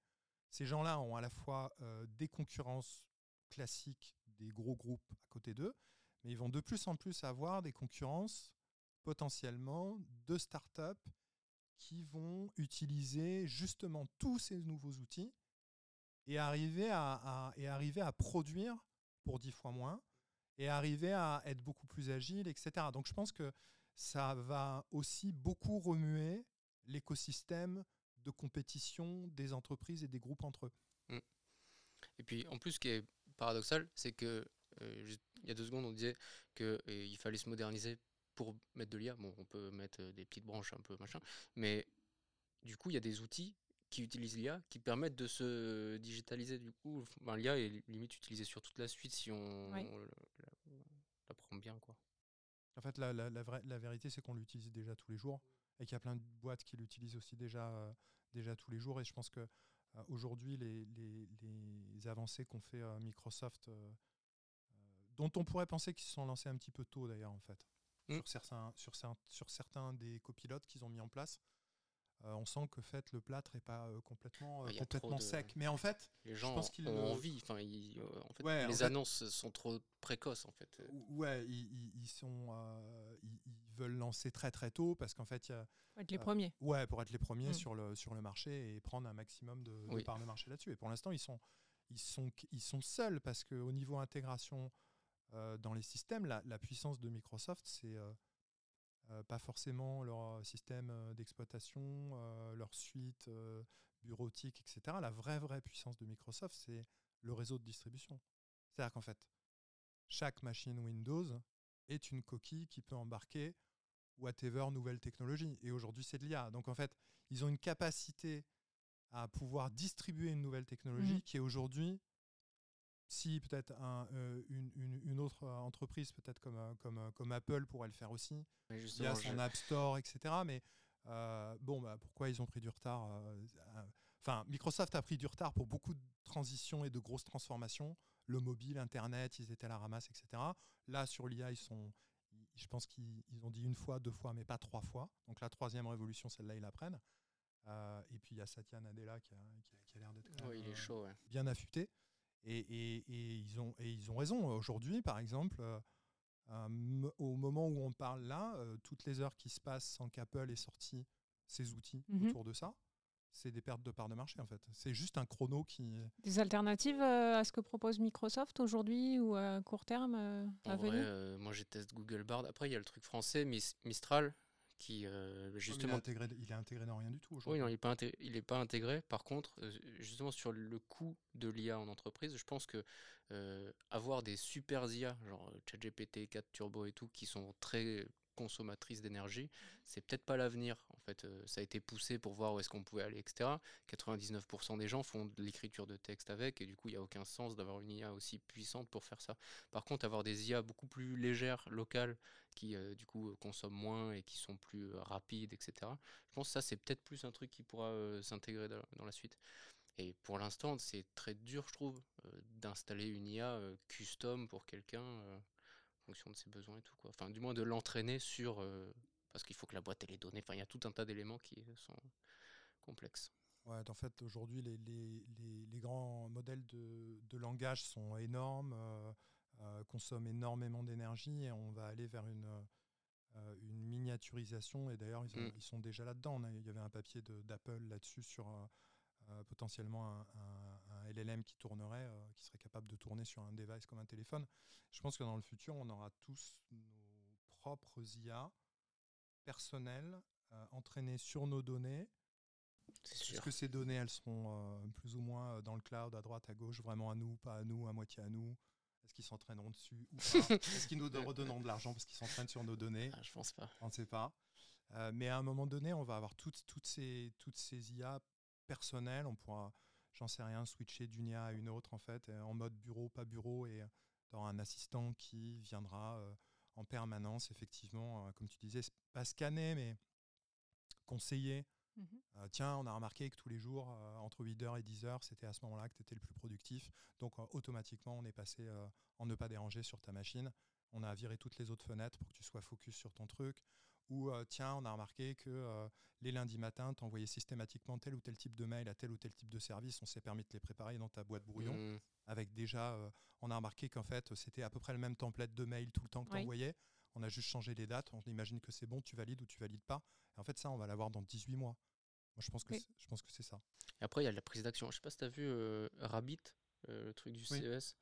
ces gens-là ont à la fois euh, des concurrences classiques des gros groupes à côté d'eux, mais ils vont de plus en plus avoir des concurrences potentiellement de startups qui vont utiliser justement tous ces nouveaux outils et arriver à, à- et arriver à produire pour 10 fois moins et arriver à être beaucoup plus agile, etc. Donc je pense que ça va aussi beaucoup remuer l'écosystème de compétition des entreprises et des groupes entre eux. Et puis en plus, ce qui est paradoxal, c'est que euh, juste il y a deux secondes, on disait qu'il fallait se moderniser pour mettre de l'IA. Bon, on peut mettre euh, des petites branches un peu machin, mais du coup, il y a des outils qui utilisent l'IA qui permettent de se digitaliser. Du coup, l'IA est limite utilisée sur toute la suite si on Oui. la, la prend bien, quoi. En fait, la, la- la vraie- la vérité, c'est qu'on l'utilise déjà tous les jours et qu'il y a plein de boîtes qui l'utilisent aussi déjà, euh, déjà tous les jours. Et je pense que euh, aujourd'hui, les, les- les avancées qu'ont fait euh, Microsoft, dont on pourrait penser qu'ils se sont lancés un petit peu tôt d'ailleurs, en fait, Mm. sur, certains, sur, sur certains des copilotes qu'ils ont mis en place. euh, on sent que fait, le plâtre n'est pas euh, complètement, euh, Ah, complètement de- sec. Mais en fait, Les gens pense qu'ils ont envie. Enfin, ils- en fait, Ouais, en les fait- annonces sont trop précoces, en fait. Ou- ouais, ils, sont, ils veulent lancer très très tôt parce qu'en fait, il y a, Faut être les Ah. premiers. Ouais, pour être les premiers Mm. sur, le, sur le marché et prendre un maximum de, de parts de marché là-dessus. Et pour l'instant, ils sont, ils, sont, ils sont seuls parce qu'au niveau intégration euh, dans les systèmes, la, la puissance de Microsoft, c'est euh, euh, pas forcément leur système euh, d'exploitation, euh, leur suite euh, bureautique, etc. La vraie, vraie puissance de Microsoft, c'est le réseau de distribution. C'est-à-dire qu'en fait, chaque machine Windows est une coquille qui peut embarquer whatever nouvelle technologie. Et aujourd'hui, c'est de l'IA. Donc en fait, ils ont une capacité à pouvoir distribuer une nouvelle technologie Mhm. qui est aujourd'hui, si peut-être un, euh, une, une- une autre euh, entreprise, peut-être comme, euh, comme, comme Apple pourrait le faire aussi, via son je- App Store, etc. Mais euh, bon, bah, pourquoi ils ont pris du retard euh, euh, Enfin, Microsoft a pris du retard pour beaucoup de transitions et de grosses transformations. le mobile, Internet, ils étaient à la ramasse, etc. Là, sur l'IA, ils sont, je pense qu'ils ont dit une fois, deux fois, mais pas trois fois. Donc la troisième révolution, celle-là, ils la prennent. Euh, et puis il y a Satya Nadella qui a, qui a, l'air d'être bien affûté. Et, et, ils ont, et ils ont raison. Aujourd'hui, par exemple, euh, au moment où on parle là, toutes les heures qui se passent sans qu'Apple ait sorti ses outils mhm. autour de ça, c'est des pertes de parts de marché en fait. C'est juste un chrono qui. Des alternatives euh, à ce que propose Microsoft aujourd'hui ou à court terme euh, à venir euh, Moi j'ai testé Google Bard. Après il y a le truc français, Mistral, qui justement. Il est, intégré, dans rien du tout aujourd'hui. Oui, non, il n'est pas, il pas intégré. Par contre, justement sur le coût de l'IA en entreprise, je pense que avoir des super IA, genre ChatGPT, 4 Turbo et tout, qui sont très consommatrice d'énergie, c'est peut-être pas l'avenir. En fait, euh, ça a été poussé pour voir où est-ce qu'on pouvait aller, etc. 99% des gens font de l'écriture de texte avec, et du coup, il n'y a aucun sens d'avoir une IA aussi puissante pour faire ça. Par contre, avoir des IA beaucoup plus légères, locales, qui euh, du coup consomment moins et qui sont plus euh, rapides, etc. Je pense que ça, c'est peut-être plus un truc qui pourra s'intégrer dans, la suite. Et pour l'instant, c'est très dur, je trouve, d'installer une IA custom pour quelqu'un fonction de ses besoins et tout. Quoi. Enfin, du moins de l'entraîner sur. Euh, parce qu'il faut que la boîte ait les données. Enfin, il y a tout un tas d'éléments qui sont complexes. Ouais, en fait, aujourd'hui, les, les, les, grands modèles de, de, langage sont énormes, euh, euh, consomment énormément d'énergie et on va aller vers une, une miniaturisation. Et d'ailleurs, ils, mm. ils, sont déjà là-dedans. Il y avait un papier d'Apple là-dessus sur potentiellement un, LLM qui tournerait, euh, qui serait capable de tourner sur un device comme un téléphone. Je pense que dans le futur, on aura tous nos propres IA personnelles euh, entraînées sur nos données. Est-ce que ces données, elles seront euh, plus ou moins dans le cloud, à droite, à gauche, vraiment à nous, pas à nous, à moitié à nous Est-ce qu'ils s'entraîneront dessus ou pas? Est-ce qu'ils nous redonneront de l'argent parce qu'ils s'entraînent sur nos données? Ah, Je pense pas. On ne sait pas. mais à un moment donné, on va avoir toutes, toutes, ces, toutes ces IA personnelles. On pourra j'en sais rien, switcher d'une IA à une autre en fait, euh, en mode bureau, pas bureau, et dans un assistant qui viendra euh, en permanence, effectivement, euh, comme tu disais, pas scanner, mais conseiller. Mhm. tiens, on a remarqué que tous les jours, entre 8h et 10h, c'était à ce moment-là que tu étais le plus productif. Donc automatiquement, on est passé en ne pas déranger sur ta machine. On a viré toutes les autres fenêtres pour que tu sois focus sur ton truc ou euh, tiens, on a remarqué que euh, les lundis matins, tu envoyais systématiquement tel ou tel type de mail à tel ou tel type de service. On s'est permis de les préparer dans ta boîte brouillon. Mmh. Avec déjà, euh, on a remarqué qu'en fait, c'était à peu près le même template de mail tout le temps que tu envoyais. On a juste changé les dates. On imagine que c'est bon, tu valides ou tu valides pas. Et en fait, ça, on va l'avoir dans 18 mois. Moi, je pense que c'est ça. Et après, il y a la prise d'action. Je sais pas si tu as vu Rabbit, le truc du CES.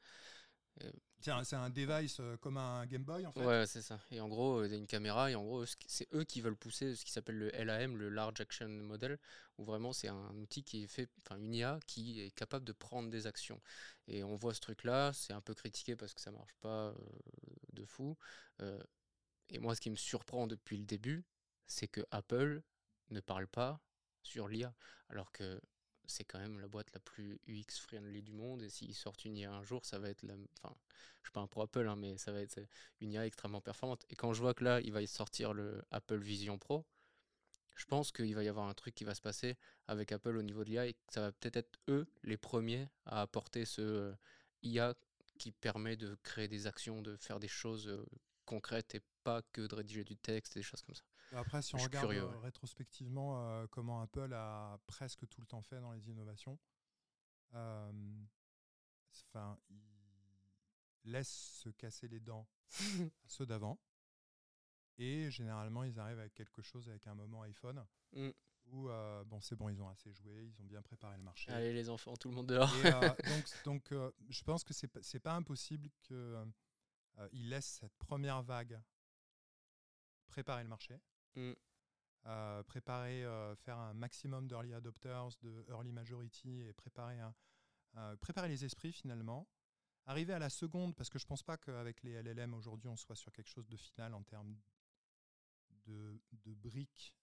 C'est un, device euh, comme un Game Boy en fait. Ouais, c'est ça. Et en gros, il y a une caméra et en gros, c'est eux qui veulent pousser ce qui s'appelle le LAM, le Large Action Model, où vraiment c'est un outil qui est fait, enfin une IA qui est capable de prendre des actions. Et on voit ce truc-là, c'est un peu critiqué parce que ça marche pas euh, de fou. Euh, et moi, ce qui me surprend depuis le début, c'est que Apple ne parle pas sur l'IA, alors que c'est quand même la boîte la plus UX friendly du monde. Et s'ils sortent une IA un jour, ça va être la. Enfin, je suis pas un pro Apple, hein, mais ça va être une IA extrêmement performante. Et quand je vois que là, il va sortir le Apple Vision Pro, je pense qu'il va y avoir un truc qui va se passer avec Apple au niveau de l'IA et que ça va peut-être être eux les premiers à apporter ce euh, IA qui permet de créer des actions, de faire des choses euh, concrètes et pas que de rédiger du texte et des choses comme ça. Après, si on regarde euh, rétrospectivement euh, comment Apple a presque tout le temps fait dans les innovations, euh, enfin, ils laissent se casser les dents à ceux d'avant. Et généralement, ils arrivent avec quelque chose, avec un moment iPhone, mm. où bon, c'est bon, ils ont assez joué, ils ont bien préparé le marché. Allez, les enfants, tout le monde dehors. donc, donc je pense que c'est n'est pas impossible qu'ils laissent cette première vague préparer le marché. Mm. Euh, préparer, euh, faire un maximum d'early adopters, de early majority et préparer, euh, préparer les esprits finalement. Arriver à la seconde, parce que je ne pense pas qu'avec les LLM aujourd'hui on soit sur quelque chose de final en termes de, de briques.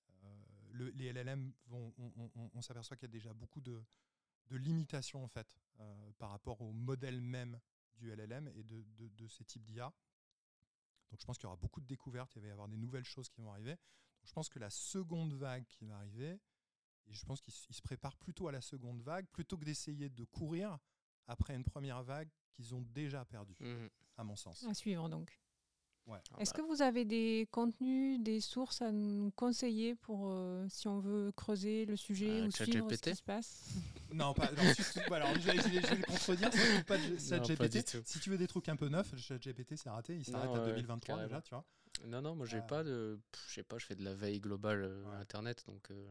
les LLM, vont, on, s'aperçoit qu'il y a déjà beaucoup de, de limitations en fait par rapport au modèle même du LLM et de, de ces types d'IA. Donc je pense qu'il y aura beaucoup de découvertes, il va y avoir des nouvelles choses qui vont arriver. Je pense que la seconde vague qui va arriver, et je pense qu'il se prépare plutôt à la seconde vague, plutôt que d'essayer de courir après une première vague qu'ils ont déjà perdu, Mhm. à mon sens. À suivre donc. Ouais. Ah Est-ce bah, que vous avez des contenus, des sources à nous conseiller pour euh, si on veut creuser le sujet Euh, ou suivre ce ChatGPT? qui se passe? Non, pas. non, surtout- alors, je vais, je vais- je vais le contredire. pas de Non, ChatGPT. pas du tout. Si tu veux des trucs un peu neufs, ChatGPT, c'est raté. Il s'arrête à ouais, 2023 déjà, tu vois. Non, non, moi j'ai Euh, pas de. Je sais pas, je fais de la veille globale euh, Ouais. internet donc. euh,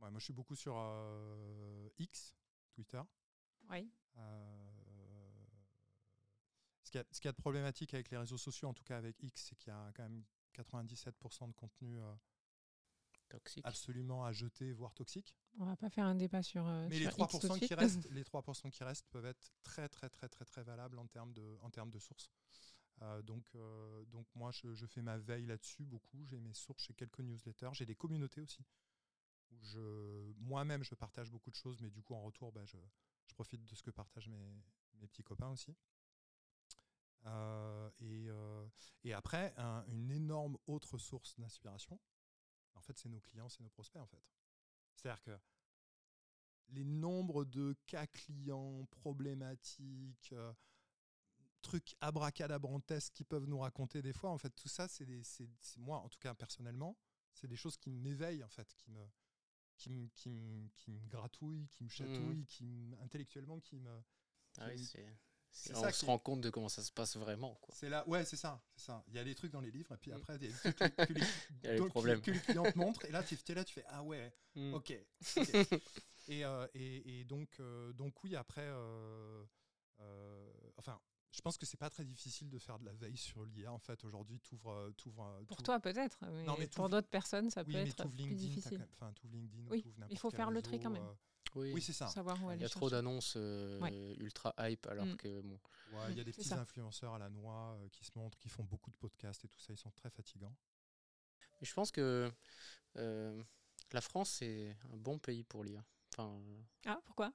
Ouais, moi, je suis beaucoup sur euh, X, Twitter. Oui. Euh, ce qu'il y, a- ce qu'il y a de problématique avec les réseaux sociaux, en tout cas avec X, c'est qu'il y a quand même 97% de contenu euh, toxique. absolument à jeter, voire toxique. On va pas faire un débat sur. euh, Mais les sur X tout de 3%, qui restent, les 3% qui restent peuvent être très très très très très valables en termes de, en termes de sources. Euh, donc, euh, donc moi, je, fais ma veille là-dessus beaucoup. J'ai mes sources, j'ai quelques newsletters, j'ai des communautés aussi. Où je, moi-même, je partage beaucoup de choses, mais du coup, en retour, bah, je, je profite de ce que partagent mes, mes petits copains aussi. Euh, et, et après, un- une énorme autre source d'inspiration, en fait, c'est nos clients, c'est nos prospects, en fait. C'est-à-dire que les nombres de cas clients problématiques, trucs abracadabrantesques qu'ils peuvent nous raconter des fois, en fait, tout ça, c'est des- c'est- c'est- moi, en tout cas personnellement, c'est des choses qui m'éveillent, en fait, qui me, qui me, qui me, qui me gratouillent, qui me chatouillent, qui me- intellectuellement, qui me... Ah oui, qui- c'est. c'est- c'est On se rend compte de comment ça se passe vraiment. Quoi. C'est là, ouais, c'est ça, c'est ça. Il y a des trucs dans les livres, et puis Mm. après, il y a des trucs que, les, clients te montrent, et là, tu es là, tu fais, ah ouais, Mm. ok. Et, euh, et, et donc, euh, donc oui, après, euh, enfin, je pense que c'est pas très difficile de faire de la veille sur l'IA. En fait, aujourd'hui, tu ouvres, Pour toi peut-être, mais, Non, mais pour t'ouvres- d'autres personnes, ça oui, peut mais être t'ouvres plus LinkedIn, difficile. même- enfin, t'ouvres LinkedIn, Oui, t'ouvres il faut quel faire le tri quand même. euh, Oui, oui, c'est ça. Savoir où il y a trop d'annonces euh, Ouais. ultra hype alors Mm. que bon. Ouais, il y a des petits ça. influenceurs à la noix euh, qui se montrent, qui font beaucoup de podcasts et tout ça, ils sont très fatigants. Mais je pense que euh, la France c'est un bon pays pour l'IA. Enfin, Ah, pourquoi?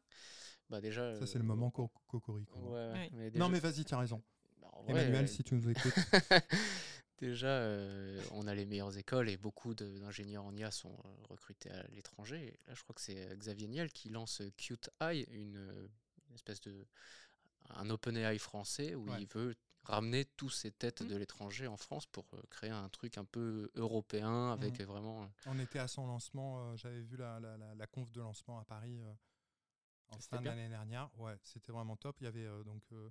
bah déjà. Ça, c'est le euh, moment co- cocorico. Ouais, ouais, Ouais. mais Non, mais vas-y, tu as raison. bah, vrai, Emmanuel, euh, si tu nous écoutes. Déjà, euh, on a les meilleures écoles et beaucoup d'ingénieurs en IA sont recrutés à l'étranger. Là, je crois que c'est Xavier Niel qui lance Qt Eye, une, une espèce de un OpenAI français où Ouais. il veut ramener tous ces têtes Mm. de l'étranger en France pour euh, créer un truc un peu européen avec Mhm. euh, vraiment. euh, On était à son lancement, euh, j'avais vu la, la, la, la conf de lancement à Paris euh, en fin d'année dernière. Ouais, c'était vraiment top. Il y avait euh, donc euh,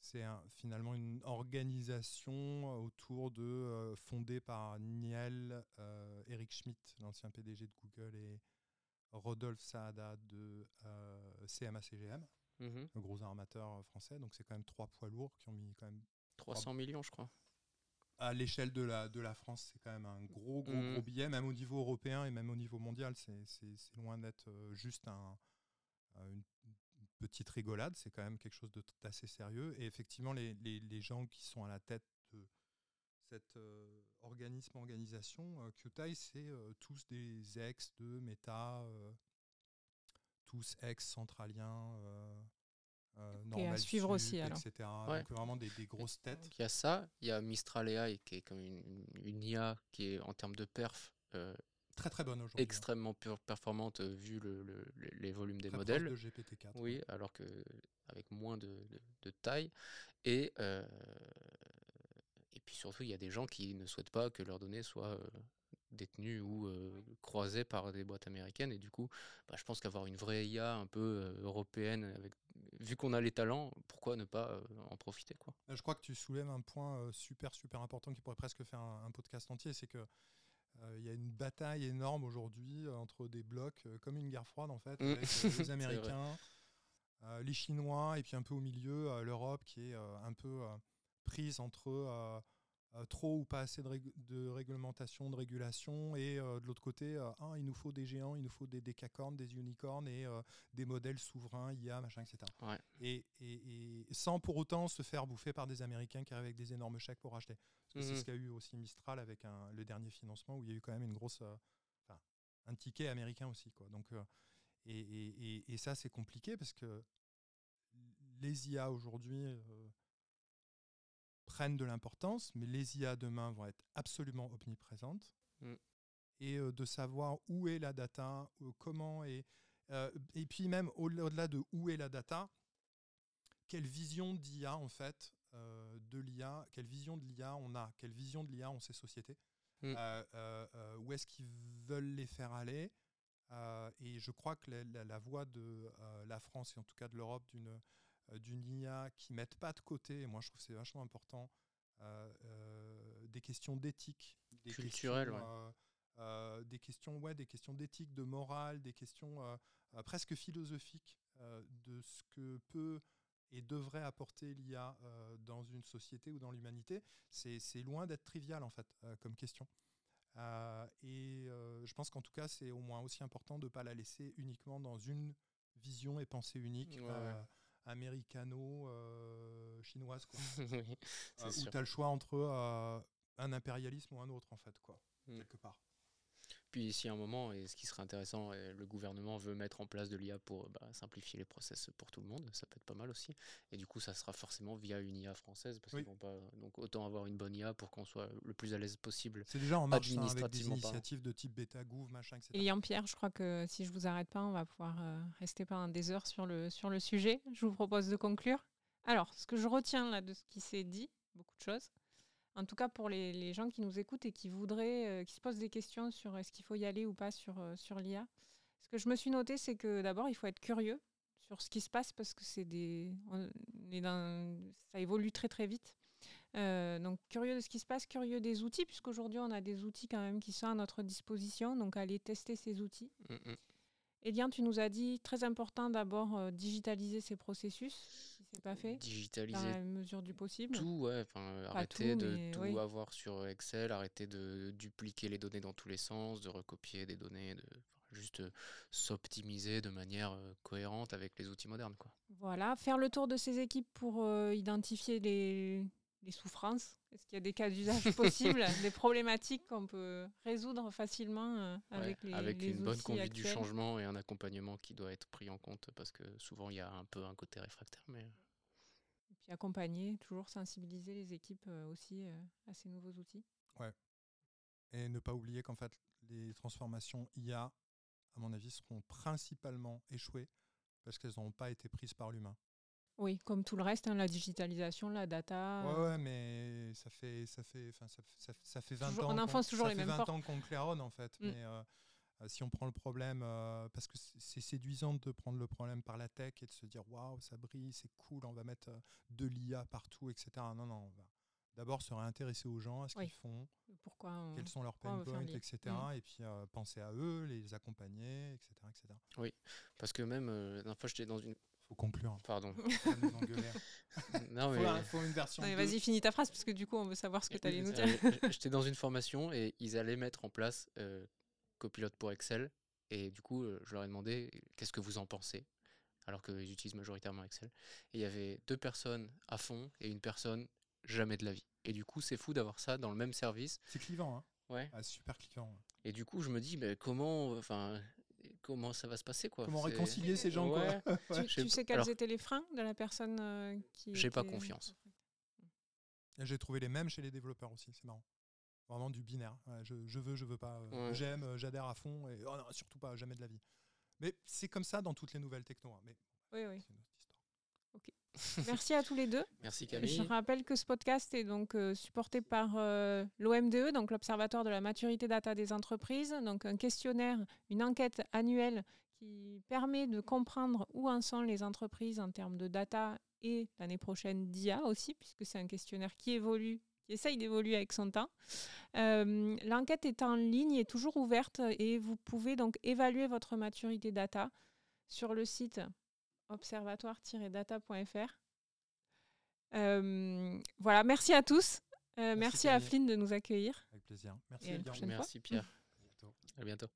c'est un- finalement une organisation autour de euh, fondée par Niel, euh, Eric Schmidt, l'ancien PDG de Google, et Rodolphe Saada de euh, CMA-CGM, le gros armateur euh, français. Donc c'est quand même trois poids lourds qui ont mis quand même 300 millions, je crois. à l'échelle de la, de la France, c'est quand même un gros, gros, Mhm. gros billet, même au niveau européen et même au niveau mondial. C'est loin d'être euh, juste un, euh, une petite rigolade, c'est quand même quelque chose d'assez sérieux. Et effectivement, les, les- les gens qui sont à la tête de cet euh, organisme, organisation, euh, QTI, c'est euh, tous des ex de Meta, tous ex-centraliens. Euh, euh, Et à Normal suivre aussi, alors. etc. Ouais. Donc vraiment des, des grosses têtes. Il y a ça, il y a Mistral AI qui est comme une, une IA qui est en termes de perf euh, Très très bonne aujourd'hui. hein. extrêmement per- performante euh, vu le- le- le- les volumes des Très proche modèles. de GPT-4. Oui, alors que avec moins de, de- de taille. Et, euh, et puis surtout, il y a des gens qui ne souhaitent pas que leurs données soient détenues ou euh, croisées par des boîtes américaines. Et du coup, bah, je pense qu'avoir une vraie IA un peu européenne, avec, vu qu'on a les talents, pourquoi ne pas euh, en profiter quoi? Je crois que tu soulèves un point super super important qui pourrait presque faire un, un podcast entier, c'est que il y a une bataille énorme aujourd'hui entre des blocs, comme une guerre froide en fait, Mm. avec les. Américains, les Chinois et puis un peu au milieu l'Europe qui est un peu prise entre trop ou pas assez de, rég- de réglementation, de régulation et euh, de l'autre côté, euh, Ah, il nous faut des géants, il nous faut des décacornes, des unicornes et euh, des modèles souverains, IA, machin, etc. Ouais. Et, et- et sans pour autant se faire bouffer par des Américains qui arrivent avec des énormes chèques pour acheter. Parce que c'est Mhm. ce qu'a eu aussi Mistral avec un- le dernier financement où il y a eu quand même une grosse, euh, un ticket américain aussi. Quoi. Donc, euh, et, ça, c'est compliqué parce que les IA aujourd'hui euh, prennent de l'importance, mais les IA demain vont être absolument omniprésentes. Mm. Et euh, de savoir où est la data, euh, comment est. euh, et puis même au- au-delà de où est la data, quelle vision d'IA en fait de l'IA, quelle vision de l'IA on a, quelle vision de l'IA ont ces sociétés, mm. où est-ce qu'ils veulent les faire aller. et je crois que la, la voix de la France et en tout cas de l'Europe d'une d'une IA qui ne mette pas de côté, et moi je trouve que c'est vachement important, des questions d'éthique, des culturelles, euh, des questions, ouais, des questions d'éthique, de morale, des questions euh, euh, presque philosophiques de ce que peut et devrait apporter l'IA dans une société ou dans l'humanité, c'est loin d'être trivial en fait comme question. et je pense qu'en tout cas, c'est au moins aussi important de ne pas la laisser uniquement dans une vision et pensée unique. Américano-chinoise, quoi. où tu as le choix entre un impérialisme ou un autre, en fait, quoi, mm. quelque part. Puis ici, à un moment, et ce qui serait intéressant, le gouvernement veut mettre en place de l'IA pour bah, simplifier les process pour tout le monde, ça peut être pas mal aussi. Et du coup, ça sera forcément via une IA française, parce qu'ils vont pas. Donc autant avoir une bonne IA pour qu'on soit le plus à l'aise possible. C'est déjà en marche hein, avec des initiatives de type bêta gouv, machin, etc. Et Yann Pierre, je crois que si je vous arrête pas, on va pouvoir euh, rester pendant des heures sur le, sur le sujet. Je vous propose de conclure. Alors, ce que je retiens là de ce qui s'est dit, beaucoup de choses en tout cas pour les, gens qui nous écoutent et qui voudraient, euh, qui se posent des questions sur est-ce qu'il faut y aller ou pas sur, euh, sur l'IA. Ce que je me suis noté, c'est que d'abord, il faut être curieux sur ce qui se passe parce que c'est des, ça évolue très très vite. Euh, donc curieux de ce qui se passe, curieux des outils, puisqu'aujourd'hui on a des outils quand même qui sont à notre disposition, donc aller tester ces outils. Mmh. Elian, tu nous as dit très important d'abord euh, digitaliser ces processus, c'est pas fait. Digitaliser. Dans la mesure du possible. Tout, ouais. arrêter de tout avoir sur Excel, arrêter de dupliquer les données dans tous les sens, de recopier des données, de juste euh, s'optimiser de manière euh, cohérente avec les outils modernes. Quoi. Voilà, faire le tour de ces équipes pour identifier les, les souffrances Est-ce qu'il y a des cas d'usage possibles, des problématiques qu'on peut résoudre facilement euh, avec les Avec une bonne conduite du changement et un accompagnement qui doit être pris en compte parce que souvent il y a un peu un côté réfractaire. Mais... Euh. Puis accompagner, toujours sensibiliser les équipes euh, aussi à ces nouveaux outils. Ouais. Et ne pas oublier qu'en fait, les transformations IA, à mon avis, seront principalement échouées parce qu'elles n'ont pas été prises par l'humain. Oui, comme tout le reste, hein, la digitalisation, la data. Ouais, ouais, mais ça fait, ça fait, ça, ça, ça, fait 20 ans. On enfonce toujours les mêmes 20 ans qu'on claironne en fait. Mm. Mais euh, euh, si on prend le problème, euh, parce que c'est séduisant de prendre le problème par la tech et de se dire waouh, ça brille, c'est cool, on va mettre de l'IA partout, etc. Non, non, on va d'abord se réintéresser aux gens, à ce qu'ils font, pourquoi quels sont leurs pain points, etc. Mm. Et puis penser à eux, les accompagner, etc. etc. Oui, parce que même, la dernière fois, j'étais dans une faut conclure. Pardon. non, mais... faut, une version. Vas-y, finis ta phrase parce que du coup, on veut savoir ce que tu allais nous dire. J'étais dans une formation et ils allaient mettre en place euh, Copilote pour Excel. Et du coup, je leur ai demandé qu'est-ce que vous en pensez? alors qu'ils utilisent majoritairement Excel. Et il y avait deux personnes à fond et une personne jamais de la vie. Et du coup, c'est fou d'avoir ça dans le même service. C'est clivant, hein Ouais. Ah, super clivant. Et du coup, je me dis, mais comment, enfin, comment ça va se passer quoi? Comment réconcilier ces gens Tu, sais quels étaient les freins de la personne euh, qui. J'ai pas confiance. J'ai trouvé les mêmes chez les développeurs aussi, c'est marrant. Vraiment du binaire. je, veux, je veux pas. Euh, j'aime, euh, j'adhère à fond et oh surtout pas, jamais de la vie. Mais c'est comme ça dans toutes les nouvelles techno. Hein, mais oui, oui. Merci à tous les deux. Merci Camille. Je rappelle que ce podcast est donc euh, supporté par euh, l'OMDE, donc l'Observatoire de la maturité data des entreprises, donc un questionnaire, une enquête annuelle qui permet de comprendre où en sont les entreprises en termes de data et l'année prochaine d'IA aussi, puisque c'est un questionnaire qui évolue, qui essaye d'évoluer avec son temps. Euh, l'enquête est en ligne et toujours ouverte et vous pouvez donc évaluer votre maturité data sur le site observatoire-data.fr. Euh, voilà, merci à tous. Euh, merci, à Flynn de nous accueillir. Avec plaisir. Merci, merci Pierre. À bientôt.